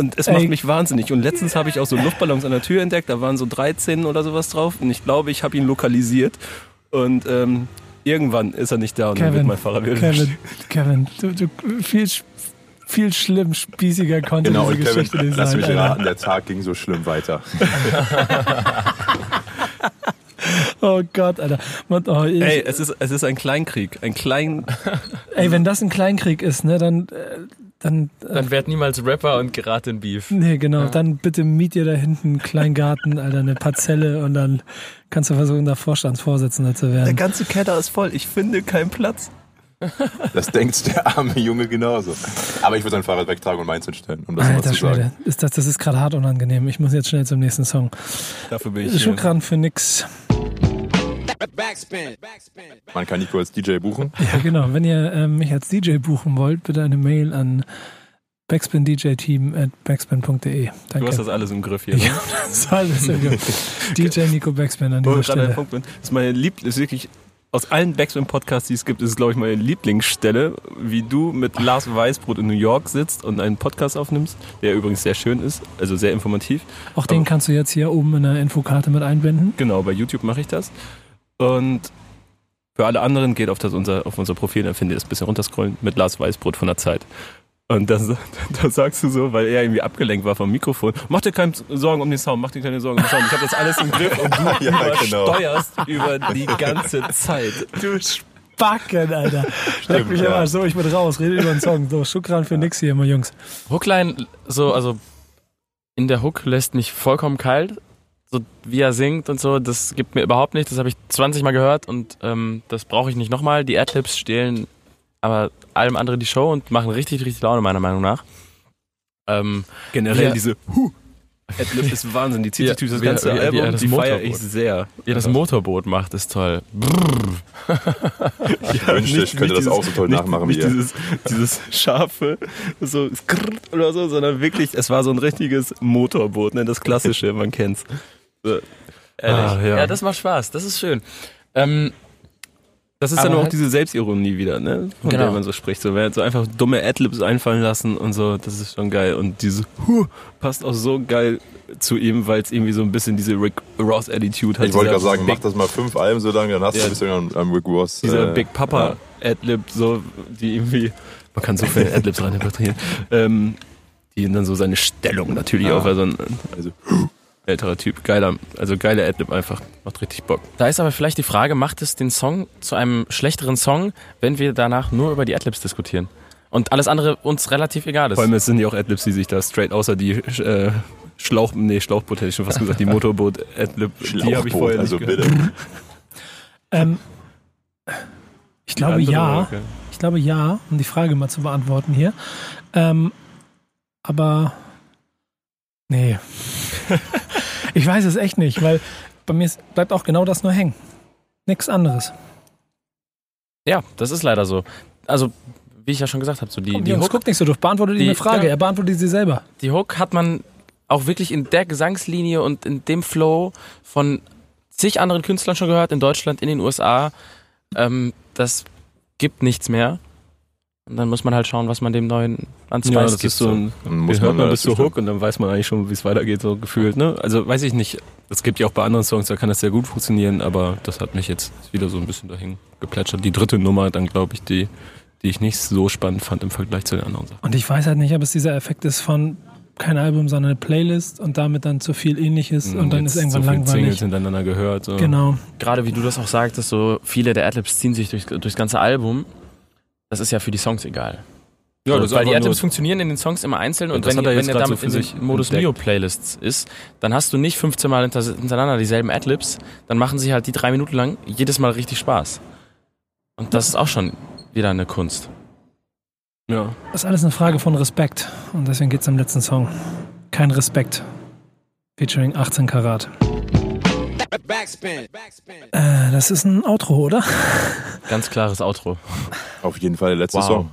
und es Ey. macht mich wahnsinnig. Und letztens habe ich auch so Luftballons an der Tür entdeckt. Da waren so 13 oder sowas drauf. Und ich glaube, ich habe ihn lokalisiert. Und ähm, irgendwann ist er nicht da und dann wird Kevin, mein Fahrrad wieder Kevin, Kevin, du, du, viel, viel schlimm spießiger konnte Genau, diese Geschichte Kevin, nicht lass sein. mich Alter. raten, der Tag ging so schlimm weiter. Oh Gott, Alter. Und, oh, ich, Ey, ey, es ist, es ist ein Kleinkrieg. Ein klein. wenn das ein Kleinkrieg ist, ne, dann, äh, dann, äh, Dann werd niemals Rapper und gerate in Beef. nee, genau, dann bitte miet dir da hinten einen Kleingarten, Alter, eine Parzelle und dann kannst du versuchen, da Vorstandsvorsitzender zu Der werden. ganze Keller ist voll. Ich finde keinen Platz. Das denkt der arme Junge genauso. Aber ich würde sein Fahrrad wegtragen und meins hinstellen, um das mal Alter zu sagen. Schwede, ist das, das ist gerade hart unangenehm. Ich muss jetzt schnell zum nächsten Song. Dafür bin ich hier. Schukran für nix. Backspin. Backspin. Man kann Nico als DJ buchen. Ja, genau. Wenn ihr ähm, mich als DJ buchen wollt, bitte eine Mail an backspindjteam at backspin.de. Du hast das alles im Griff hier. Ne? Ja, das war alles im Griff. DJ Nico Backspin an Wo dieser ich gerade an Stelle. Punkt bin, ist meine Lieb ist wirklich aus allen Backspin-Podcasts, die es gibt, ist es, glaube ich, meine Lieblingsstelle, wie du mit Lars Weißbrot in New York sitzt und einen Podcast aufnimmst, der übrigens sehr schön ist, also sehr informativ. Auch den kannst du jetzt hier oben in der Infokarte mit einblenden. Genau, bei YouTube mache ich das. Und für alle anderen geht auf, das unser, auf unser Profil, dann findet ihr das ein bisschen runterscrollen mit Lars Weißbrot von der Zeit. Und da, da sagst du so, weil er irgendwie abgelenkt war vom Mikrofon, mach dir keine Sorgen um den Sound, mach dir keine Sorgen um den Sound. Ich habe das alles im Griff und du Ja, genau. übersteuerst über die ganze Zeit. Du Spacken, Alter. Leck mich ja. immer so, ich bin raus, rede über den Song. So, Schukran für nix hier immer, Jungs. Hookline, so, also in der Hook lässt mich vollkommen kalt. So wie er singt und so, das gibt mir überhaupt nicht. Das habe ich 20 Mal gehört und ähm, das brauche ich nicht nochmal. Die Adlibs stehlen aber allem anderen die Show und machen richtig, richtig Laune, meiner Meinung nach. Ähm, Generell Ja. diese Huh. Adlib ist Wahnsinn, die zieht Ja, sich durch das wie- ganze wie- wie Album, er das die feiere ich sehr. ja, das Motorboot macht, ist toll. Ich wünschte, ich könnte das auch so toll nicht, nachmachen nicht wie ihr. dieses, dieses scharfe, so oder so, sondern wirklich, es war so ein richtiges Motorboot, ne, das klassische, man kennt's. So. Ehrlich. Ah, ja. ja. das macht Spaß, das ist schön. Ähm, Das ist Aber dann auch halt- diese Selbstironie wieder, ne? Von Genau. der man so spricht. So, wer hat so einfach dumme Adlibs einfallen lassen und so, das ist schon geil. Und diese Huh passt auch so geil zu ihm, weil es irgendwie so ein bisschen diese Rick Ross Attitude hat. Ich wollte gerade sagen, Big, mach das mal fünf Alben so lange, dann hast du Ja. ein bisschen am, am Rick Ross. Dieser äh, Big Papa Adlib, so, die irgendwie, man kann so viele Adlibs reininterpretieren, ähm, die dann so seine Stellung natürlich Ja. auch, also Also, älterer Typ, geiler, also geiler Adlib einfach, macht richtig Bock. da ist aber vielleicht die Frage, macht es den Song zu einem schlechteren Song, wenn wir danach nur über die Adlibs diskutieren? Und alles andere uns relativ egal ist. Vor allem, es sind ja auch Adlibs, die sich da straight, außer die äh, Schlauch, nee, Schlauchboot hätte ich schon fast gesagt, die Motorboot-Adlib, die habe ich Schlauchboot, vorher nicht also gehört. bitte. Ähm, ich glaube Andere, ja. okay. Ich glaube ja, um die Frage mal zu beantworten hier. Ähm, aber nee. ich weiß es echt nicht, weil bei mir bleibt auch genau das nur hängen. Nichts anderes. Ja, das ist leider so. Also, wie ich ja schon gesagt habe, so die, Komm, die, Jungs, Hook, guck nicht so durch. Beantworte dir die- eine Frage. ja. Er beantwortet sie selber. die Hook hat man auch wirklich in der Gesangslinie und in dem Flow von zig anderen Künstlern schon gehört, in Deutschland, in den USA. Ähm, das gibt nichts mehr. Und dann muss man halt schauen, was man dem neuen ans Ja, Weiß das gibt. ist so ein, Dann muss man man bis zur Hook und dann weiß man eigentlich schon, wie es weitergeht, so gefühlt, ne? Also weiß ich nicht. Es gibt ja auch bei anderen Songs, da kann das sehr gut funktionieren, aber das hat mich jetzt wieder so ein bisschen dahin geplätschert. Die dritte Nummer, dann glaube ich, die, die ich nicht so spannend fand im Vergleich zu den anderen Sachen. Und ich weiß halt nicht, ob es dieser Effekt ist von kein Album, sondern eine Playlist und damit dann zu viel ähnliches und dann Jetzt ist irgendwann so viele Singles langweilig. hintereinander gehört. So. Genau. Gerade wie du das auch sagtest, so viele der Adlibs ziehen sich durch, durchs ganze Album. Das ist ja für die Songs egal. Ja, So, das weil die Adlibs funktionieren in den Songs immer einzeln Und wenn, er wenn jetzt er so damit für in sich den Modus entdeckt. Mio Playlists ist, dann hast du nicht 15 Mal hinter, hintereinander dieselben Adlibs, dann machen sie halt die drei Minuten lang jedes Mal richtig Spaß. Und das ist auch schon wieder eine Kunst. Ja. Das ist alles eine Frage von Respekt. Und deswegen geht es im letzten Song. Kein Respekt. Featuring 18 Karat. Backspin. Backspin. Äh, das ist ein Outro, oder? Ganz klares Outro. Auf jeden Fall der letzte Wow. Song.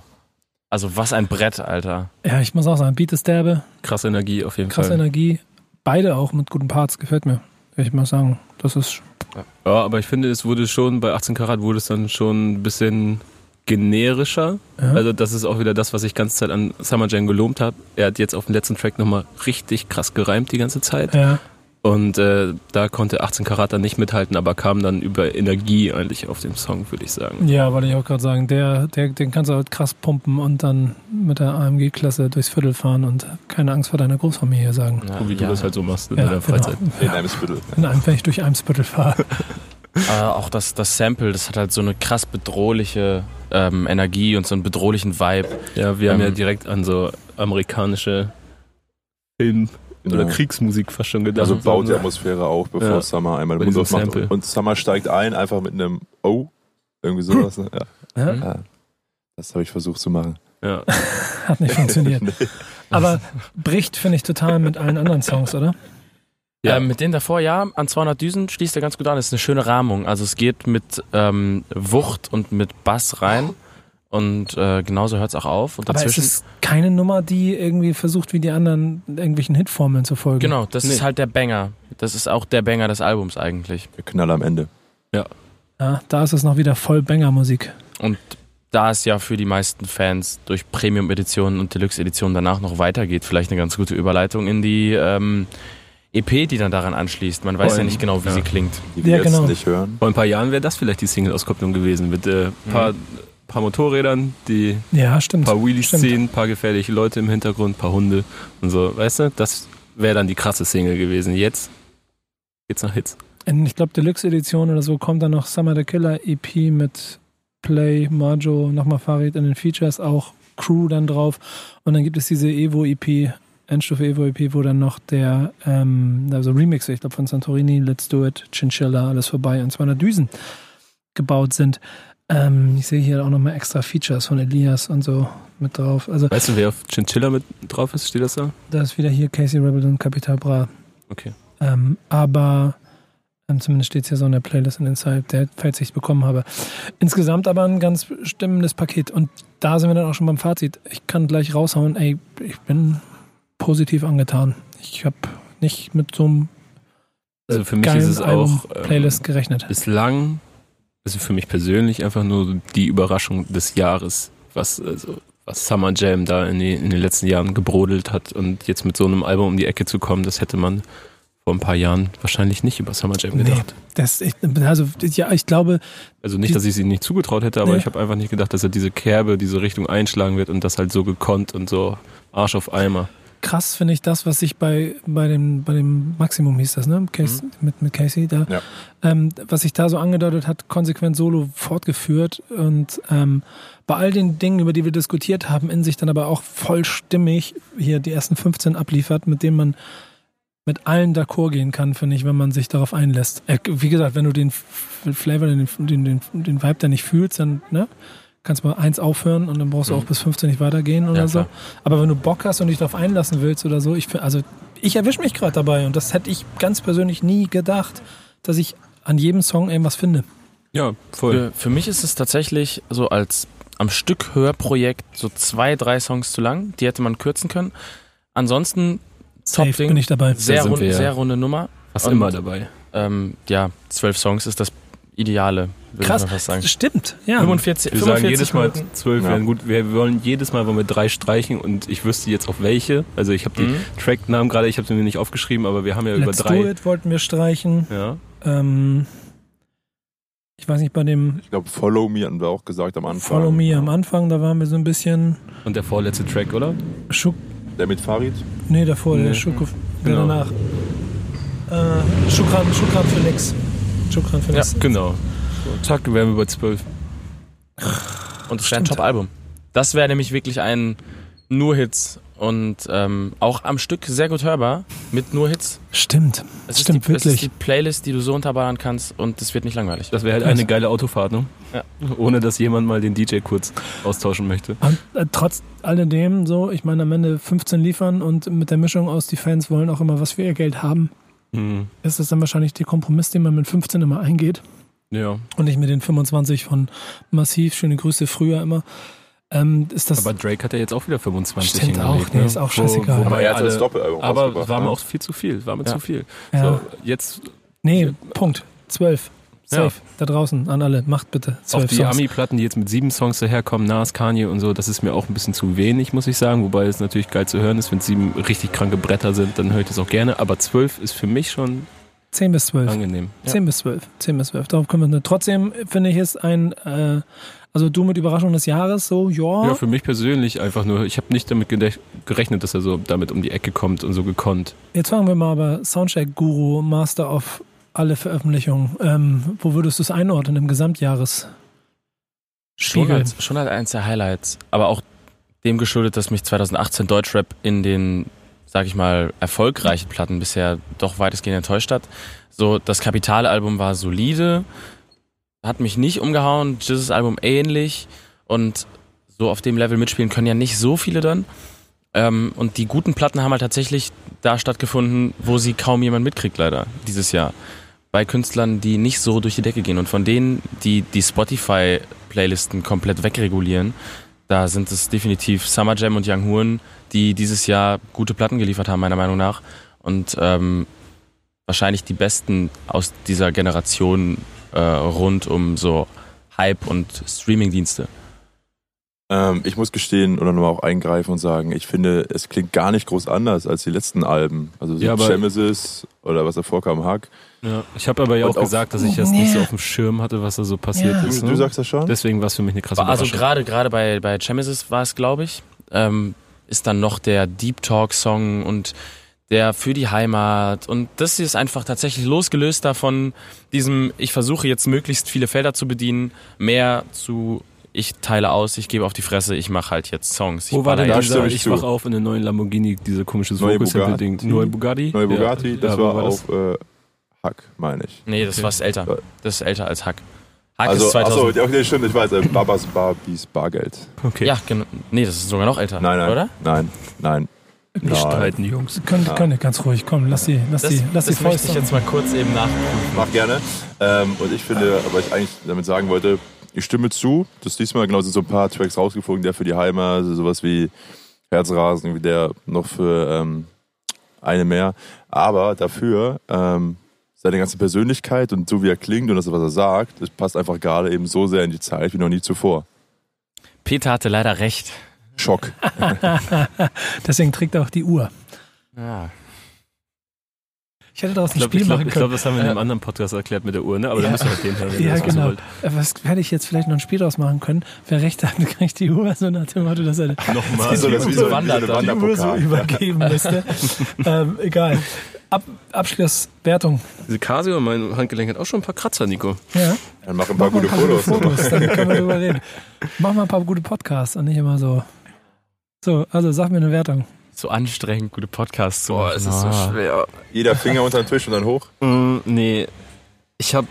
Also was ein Brett, Alter. Ja, ich muss auch sagen, Beat ist derbe, Krasse Energie auf jeden krasse Fall. Energie. Beide auch mit guten Parts, gefällt mir. Ich mal sagen. Das ist. Ja, aber ich finde, es wurde schon, bei 18 Karat wurde es dann schon ein bisschen generischer. Ja. Also das ist auch wieder das, was ich ganze Zeit an Summer Jam gelobt habe. Er hat jetzt auf dem letzten Track nochmal richtig krass gereimt die ganze Zeit. ja. Und äh, da konnte 18 Karat dann nicht mithalten, aber kam dann über Energie eigentlich auf dem Song, würde ich sagen. ja, wollte ich auch gerade sagen. Der, der, den kannst du halt krass pumpen und dann mit der AMG-Klasse durchs Viertel fahren und keine Angst vor deiner Großfamilie sagen. Ja, So wie du ja. das halt so machst in Ja, deiner Freizeit. Genau. In einem Spittel. In einem, wenn ich durch Eimsbüttel fahre. Äh, auch das, das Sample, das hat halt so eine krass bedrohliche ähm, Energie und so einen bedrohlichen Vibe. Ja, wir haben Ähm, ja direkt an so amerikanische Film- oder Genau. Kriegsmusik fast schon gedacht. Also baut die Atmosphäre auf, bevor Ja. Summer einmal den Mund aufmacht. Sample. Und Summer steigt ein, einfach mit einem Oh, irgendwie sowas. Ne? Ja. Ja. Ja. Das habe ich versucht zu machen. Ja. Hat nicht funktioniert. Aber bricht, finde ich, total mit allen anderen Songs, oder? Ja. Ähm, mit denen davor, ja, an 200 Düsen schließt er ganz gut an. Das ist eine schöne Rahmung. Also es geht mit ähm, Wucht und mit Bass rein. Und äh, genauso hört es auch auf. Und Aber es dazwischen. ist keine Nummer, die irgendwie versucht, wie die anderen irgendwelchen Hitformeln zu folgen. Genau, das Nee. ist halt der Banger. Das ist auch der Banger des Albums eigentlich. Der Knall am Ende. Ja, da ist es noch wieder voll Banger-Musik. Und da es ja für die meisten Fans durch Premium-Editionen und Deluxe-Editionen danach noch weitergeht, vielleicht eine ganz gute Überleitung in die ähm, EP, die dann daran anschließt. Man weiß Voll. ja nicht genau, wie Ja. sie klingt. Die wir Ja, jetzt genau. nicht hören. Vor ein paar Jahren wäre das vielleicht die Single-Auskopplung gewesen mit äh, paar, paar Motorrädern, die Ja, stimmt. paar Wheelies Stimmt. ziehen, paar gefährliche Leute im Hintergrund, paar Hunde und so. Weißt du, das wäre dann die krasse Single gewesen. Jetzt geht's nach Hits. In, ich glaube, Deluxe-Edition oder so kommt dann noch Summer the Killer EP mit Play, Marjo, nochmal Farid in den Features, auch Crew dann drauf. Und dann gibt es diese Evo-EP, Endstufe Evo-EP, wo dann noch der, ähm, also Remixe, ich glaube von Santorini, Let's Do It, Chinchilla, alles vorbei und 200 Düsen gebaut sind. Ähm, ich sehe hier auch nochmal extra Features von Elias und so mit drauf. Also Weißt du, wer auf Chinchilla mit drauf ist? Steht das da? da ist wieder hier Casey Rebel und Capital Bra. Okay. Ähm, aber ähm, zumindest steht es hier so in der Playlist in Inside, der, falls ich es bekommen habe. Insgesamt aber ein ganz stimmendes Paket. Und da sind wir dann auch schon beim Fazit. Ich kann gleich raushauen, ey, ich bin positiv angetan. Ich habe nicht mit so einem Also für mich ist es auch ähm, Playlist gerechnet. bislang, also für mich persönlich einfach nur die Überraschung des Jahres, was, also, was Summer Jam da in, die, in den letzten Jahren gebrodelt hat und jetzt mit so einem Album um die Ecke zu kommen, das hätte man vor ein paar Jahren wahrscheinlich nicht über Summer Jam Nee. gedacht. Das, ich, also, ja, ich glaube, Also nicht, dass ich sie nicht zugetraut hätte, aber Nee. ich habe einfach nicht gedacht, dass er diese Kerbe, diese Richtung einschlagen wird und das halt so gekonnt und so Arsch auf Eimer. Krass finde ich das, was sich bei, bei, dem, bei dem Maximum hieß das, ne? Case, mit, mit Casey da. Ja. Ähm, was sich da so angedeutet hat, konsequent solo fortgeführt und ähm, bei all den Dingen, über die wir diskutiert haben, in sich dann aber auch vollstimmig hier die ersten 15 abliefert, mit denen man mit allen d'accord gehen kann, finde ich, wenn man sich darauf einlässt. Äh, wie gesagt, wenn du den Flavor, den, den, den, den Vibe da nicht fühlst, dann ne, kannst du mal eins aufhören und dann brauchst du auch bis 15 nicht weitergehen oder Ja, so. Aber wenn du Bock hast und dich darauf einlassen willst oder so, ich find- also ich erwische mich gerade dabei und das hätte ich ganz persönlich nie gedacht, dass ich an jedem Song irgendwas finde. Ja, voll. Für, für mich ist es tatsächlich so als am Stück Hörprojekt so zwei, drei Songs zu lang. Die hätte man kürzen können. Ansonsten Safe Top-Ding. bin ich dabei. sehr, rund, wir ja. sehr runde Nummer. Fast immer dabei. Ähm, ja, zwölf Songs ist das Ideale, Krass, ich mal fast sagen. stimmt, ja. 45, Wir 45 sagen jedes Mal Minuten. zwölf Ja. wären gut. Wir wollen jedes Mal wollen wir drei streichen und ich wüsste jetzt auch welche. Also ich habe die Mhm. Tracknamen gerade, ich habe sie mir nicht aufgeschrieben, aber wir haben ja Let's über Do drei. It wollten wir streichen. Ja. Ähm, ich weiß nicht, bei dem Ich glaube, Follow Me hatten wir auch gesagt am Anfang. Follow Me am Anfang, da waren wir so ein bisschen Und der vorletzte Track, oder? Schuk, Der mit Farid? nee, davor, der Nee. Schukuf, der Genau. danach. Äh, Schukran, Schukran für nix. Schukran für nix. Genau. So, zack, wären wir bei zwölf. Und es wäre ein. Top-Album. Das wäre nämlich wirklich ein nur Hits und ähm, auch am Stück sehr gut hörbar mit nur Hits. Stimmt, Es stimmt, ist die, Es ist wirklich. die Playlist, die du so unterballern kannst und es wird nicht langweilig. Das wäre halt eine geile Autofahrt, ne? Ja. Ohne dass jemand mal den DJ kurz austauschen möchte. Und äh, trotz alledem so, ich meine am Ende 15 liefern und mit der Mischung aus, die Fans wollen auch immer was für ihr Geld haben, Mhm. ist das dann wahrscheinlich der Kompromiss, den man mit 15 immer eingeht Ja. und nicht mit den 25 von Massiv, schöne Grüße früher immer. Ähm, ist das Aber Drake hat ja jetzt auch wieder 25 Stimmt auch, hingelegt, nee, ne? ist auch scheißegal. Wo, Aber wobei er hat alle, das Doppelalbum aber war mir ne? auch viel zu viel. War mir Ja. zu viel. ja, So, jetzt nee, Punkt. 12. Safe. Ja. Da draußen an alle. Macht bitte auch 12 die. Ami-Platten, die jetzt mit sieben Songs daherkommen, Nas, Kanye und so, das ist mir auch ein bisschen zu wenig, muss ich sagen. Wobei es natürlich geil zu hören ist, wenn sieben richtig kranke Bretter sind, dann höre ich das auch gerne. Aber zwölf ist für mich schon 10 bis 12. angenehm. 10 bis 12. 10 bis 12. Darauf können wir nur. Trotzdem finde ich es ein, äh, also du mit Überraschung des Jahres, so, ja. Ja, für mich persönlich einfach nur, ich habe nicht damit gerechnet, dass er so damit um die Ecke kommt und so gekonnt. Jetzt fragen wir mal aber Soundcheck Guru, Master of alle Veröffentlichungen. Ähm, wo würdest du es einordnen im Gesamtjahres? Schon als, schon als eins der Highlights. Aber auch dem geschuldet, dass mich 2018 Deutschrap in den, sag ich mal, erfolgreichen Platten bisher doch weitestgehend enttäuscht hat. So, das Kapitalalbum war solide, hat mich nicht umgehauen, Jesus Album ähnlich und so auf dem Level mitspielen können ja nicht so viele dann. Ähm, und die guten Platten haben halt tatsächlich da stattgefunden, wo sie kaum jemand mitkriegt, leider, dieses Jahr. Bei Künstlern, die nicht so durch die Decke gehen. Und von denen, die die Spotify-Playlisten komplett wegregulieren, da sind es definitiv Summer Jam und Young Horn, die dieses Jahr gute Platten geliefert haben, meiner Meinung nach. Und ähm, wahrscheinlich die besten aus dieser Generation äh, rund um so Hype und Streamingdienste. Ähm, ich muss gestehen oder nochmal auch eingreifen und sagen, ich finde, es klingt gar nicht groß anders als die letzten Alben. Also so Ja, Genesis oder was davor kam, Hack. Ja, ich habe aber ja auch auch- gesagt, dass ich das Nee. nicht so auf dem Schirm hatte, was da so passiert Ja. ist. Du, Ne? du sagst das schon? Deswegen war es für mich eine krasse Also gerade gerade bei bei Chemesis war es, glaube ich, ähm, ist dann noch der Deep Talk Song und der für die Heimat und das ist einfach tatsächlich losgelöst davon diesem ich versuche jetzt möglichst viele Felder zu bedienen, mehr zu ich teile aus, ich gebe auf die Fresse, ich mache halt jetzt Songs. Ich Wo war baller denn da dieser, ich ich wach auf in den neuen Lamborghini, diese komisches Neue Vocal-Sample-Ding. Neue Bugatti? Neue Bugatti, Ja. das Ja, wo war, war das? auf äh, Hack, meine ich. Nee, das Okay. war älter. Ja. Das ist älter als Hack. Hack Also, ist 2000. achso, okay, stimmt, ich weiß, äh, Babas Barbies Bargeld. Okay. Ja, genau. Nee, das ist sogar noch älter, Nein, nein, oder? nein, nein. Nicht Nein. streiten, Jungs. Können, können ganz ruhig, komm, lass die, lass die, lass die das möchte Fäuste. ich jetzt mal kurz eben nach. Mach gerne. Ähm, und ich finde, aber ich eigentlich damit sagen wollte, ich stimme zu, dass diesmal genau sind so ein paar Tracks rausgeflogen, der für die Heimat, also sowas wie Herzrasen, wie der noch für ähm, eine mehr. Aber dafür ähm, seine ganze Persönlichkeit und so wie er klingt und das, was er sagt, das passt einfach gerade eben so sehr in die Zeit wie noch nie zuvor. Peter hatte leider recht. Schock. Deswegen trägt er auch die Uhr. Ja. Ich hätte daraus ein Ich glaube, Spiel ich glaub, machen ich glaub, können. das haben wir in einem anderen Podcast erklärt mit der Uhr, ne? Aber da Ja. müsst ihr halt den hören, Ja, das genau. Äh, Was hätte ich jetzt vielleicht noch ein Spiel draus machen können? Wer recht hat, kriegt die Uhr, so nach dem Motto, dass er Nochmal. Wie so, das, wie so, die Uhr so übergeben müsste. ähm, egal. Ab, Abschlusswertung. Diese Casio, mein Handgelenk hat auch schon ein paar Kratzer, Nico. Ja. Dann mach ein paar Mach mal gute ein paar Fotos. gute Fotos, dann können wir drüber reden. Mach mal ein paar gute Podcasts und nicht immer so. So, also sag mir eine Wertung. So anstrengend, gute Podcasts zu Boah, machen. es ist so Ah. schwer. Jeder Finger unter den Tisch und dann hoch. Mm, nee. Ich habe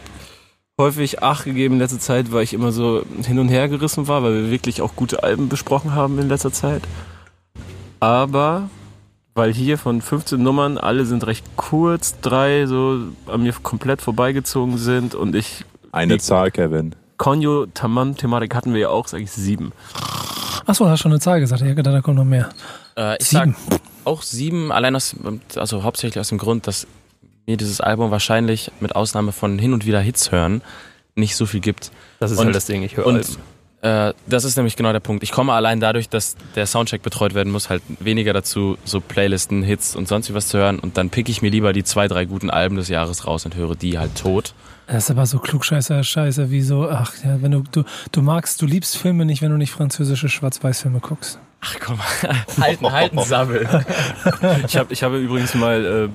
häufig Acht gegeben in letzter Zeit, weil ich immer so hin und her gerissen war, weil wir wirklich auch gute Alben besprochen haben in letzter Zeit. Aber weil hier von 15 Nummern alle sind recht kurz, drei so an mir komplett vorbeigezogen sind und ich Eine Zahl, Kevin. Konyo Taman Thematik hatten wir ja auch, sage ich sieben. Achso, hast schon eine Zahl gesagt. Ich hätte gedacht, da kommt noch mehr. Äh, ich Sieben. sag auch sieben, allein aus, also hauptsächlich aus dem Grund, dass mir dieses Album wahrscheinlich mit Ausnahme von hin und wieder Hits hören nicht so viel gibt. Das ist Und- halt das Ding, ich höre Alben. Äh, das ist nämlich genau der Punkt. Ich komme allein dadurch, dass der Soundcheck betreut werden muss, halt weniger dazu, so Playlisten, Hits und sonst wie was zu hören. Und dann pick ich mir lieber die zwei, drei guten Alben des Jahres raus und höre die halt tot. Das ist aber so klugscheißer Scheiße, wie so, ach ja, wenn du, du, du magst, du liebst Filme nicht, wenn du nicht französische Schwarz-Weiß-Filme guckst. Ach komm, halten, halten Sabbel. Ich, hab, ich habe übrigens mal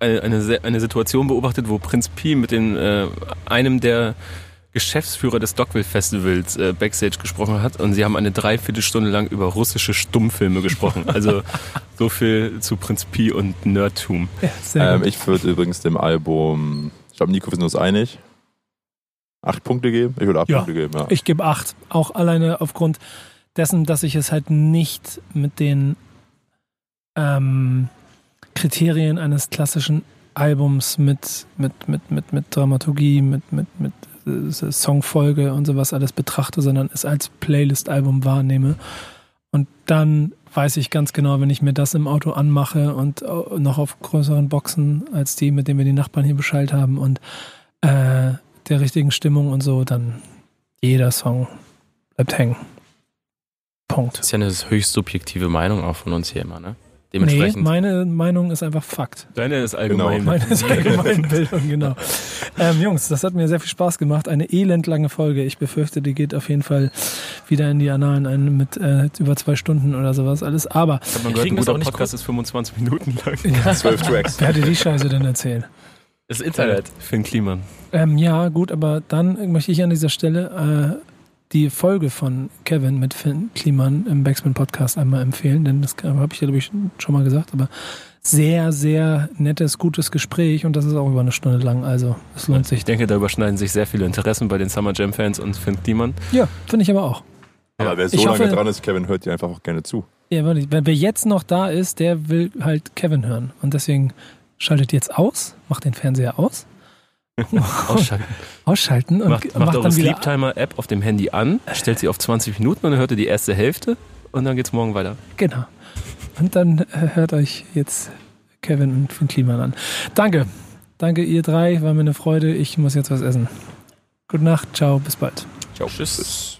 äh, eine, eine Situation beobachtet, wo Prinz Pi mit den, äh, einem der Geschäftsführer des Dockville Festivals äh, Backstage gesprochen hat und sie haben eine Dreiviertelstunde lang über russische Stummfilme gesprochen. Also so viel zu Prinz Pi und Nerdtum. Ja, Ähm, ich würde übrigens dem Album, ich glaube, Nico, wir sind uns einig, acht Punkte geben. Ich würde acht Ja. Punkte geben, ja. Ich gebe acht. Auch alleine aufgrund dessen, dass ich es halt nicht mit den ähm, Kriterien eines klassischen Albums mit, mit, mit, mit, mit Dramaturgie, mit, mit, mit Songfolge und sowas alles betrachte, sondern es als Playlist-Album wahrnehme. Und dann weiß ich ganz genau, wenn ich mir das im Auto anmache und äh, noch auf größeren Boxen als die, mit denen wir die Nachbarn hier Bescheid haben und äh, der richtigen Stimmung und so, dann jeder Song bleibt hängen. Punkt. Das ist ja eine höchst subjektive Meinung auch von uns hier immer, ne? Nee, Dementsprechend. meine Meinung ist einfach Fakt. Deine ist allgemein. Meine ist Allgemeinbildung, genau. Ähm, Jungs, das hat mir sehr viel Spaß gemacht. Eine elendlange Folge. Ich befürchte, die geht auf jeden Fall wieder in die Annalen ein mit äh, über zwei Stunden oder sowas alles. Aber Ich Wir gehört, ein guter auch nicht Podcast ist 25 Minuten lang. ja, Zwölf Tracks. wer hat dir die Scheiße denn erzählt? Das Internet. Finn Kliman. Ähm, ja, gut, aber dann möchte ich an dieser Stelle äh, die Folge von Kevin mit Finn Kliman im Backspin Podcast einmal empfehlen, denn das habe ich ja, glaube ich, schon mal gesagt, aber sehr, sehr nettes, gutes Gespräch und das ist auch über eine Stunde lang, also es lohnt sich. Ich denke, da überschneiden sich sehr viele Interessen bei den Summer Jam Fans und Finn Kliman. Ja, finde ich aber auch. Aber wer so Ich lange hoffe- dran ist, Kevin hört dir einfach auch gerne zu. Ja, wirklich. Wer wer jetzt noch da ist, der will halt Kevin hören. Und deswegen schaltet jetzt aus, macht den Fernseher aus, Ausschalten. ausschalten und Macht, macht, macht eure dann wieder. Sleep Timer App auf dem Handy an, stellt sie auf 20 Minuten und dann hört ihr die erste Hälfte und dann geht's morgen weiter. Genau. Und dann äh, hört euch jetzt Kevin und Finn Kliman an. Danke. Danke, ihr drei. War mir eine Freude. Ich muss jetzt was essen. Gute Nacht. Ciao. Bis bald. Ciao. Tschüss. Tschüss.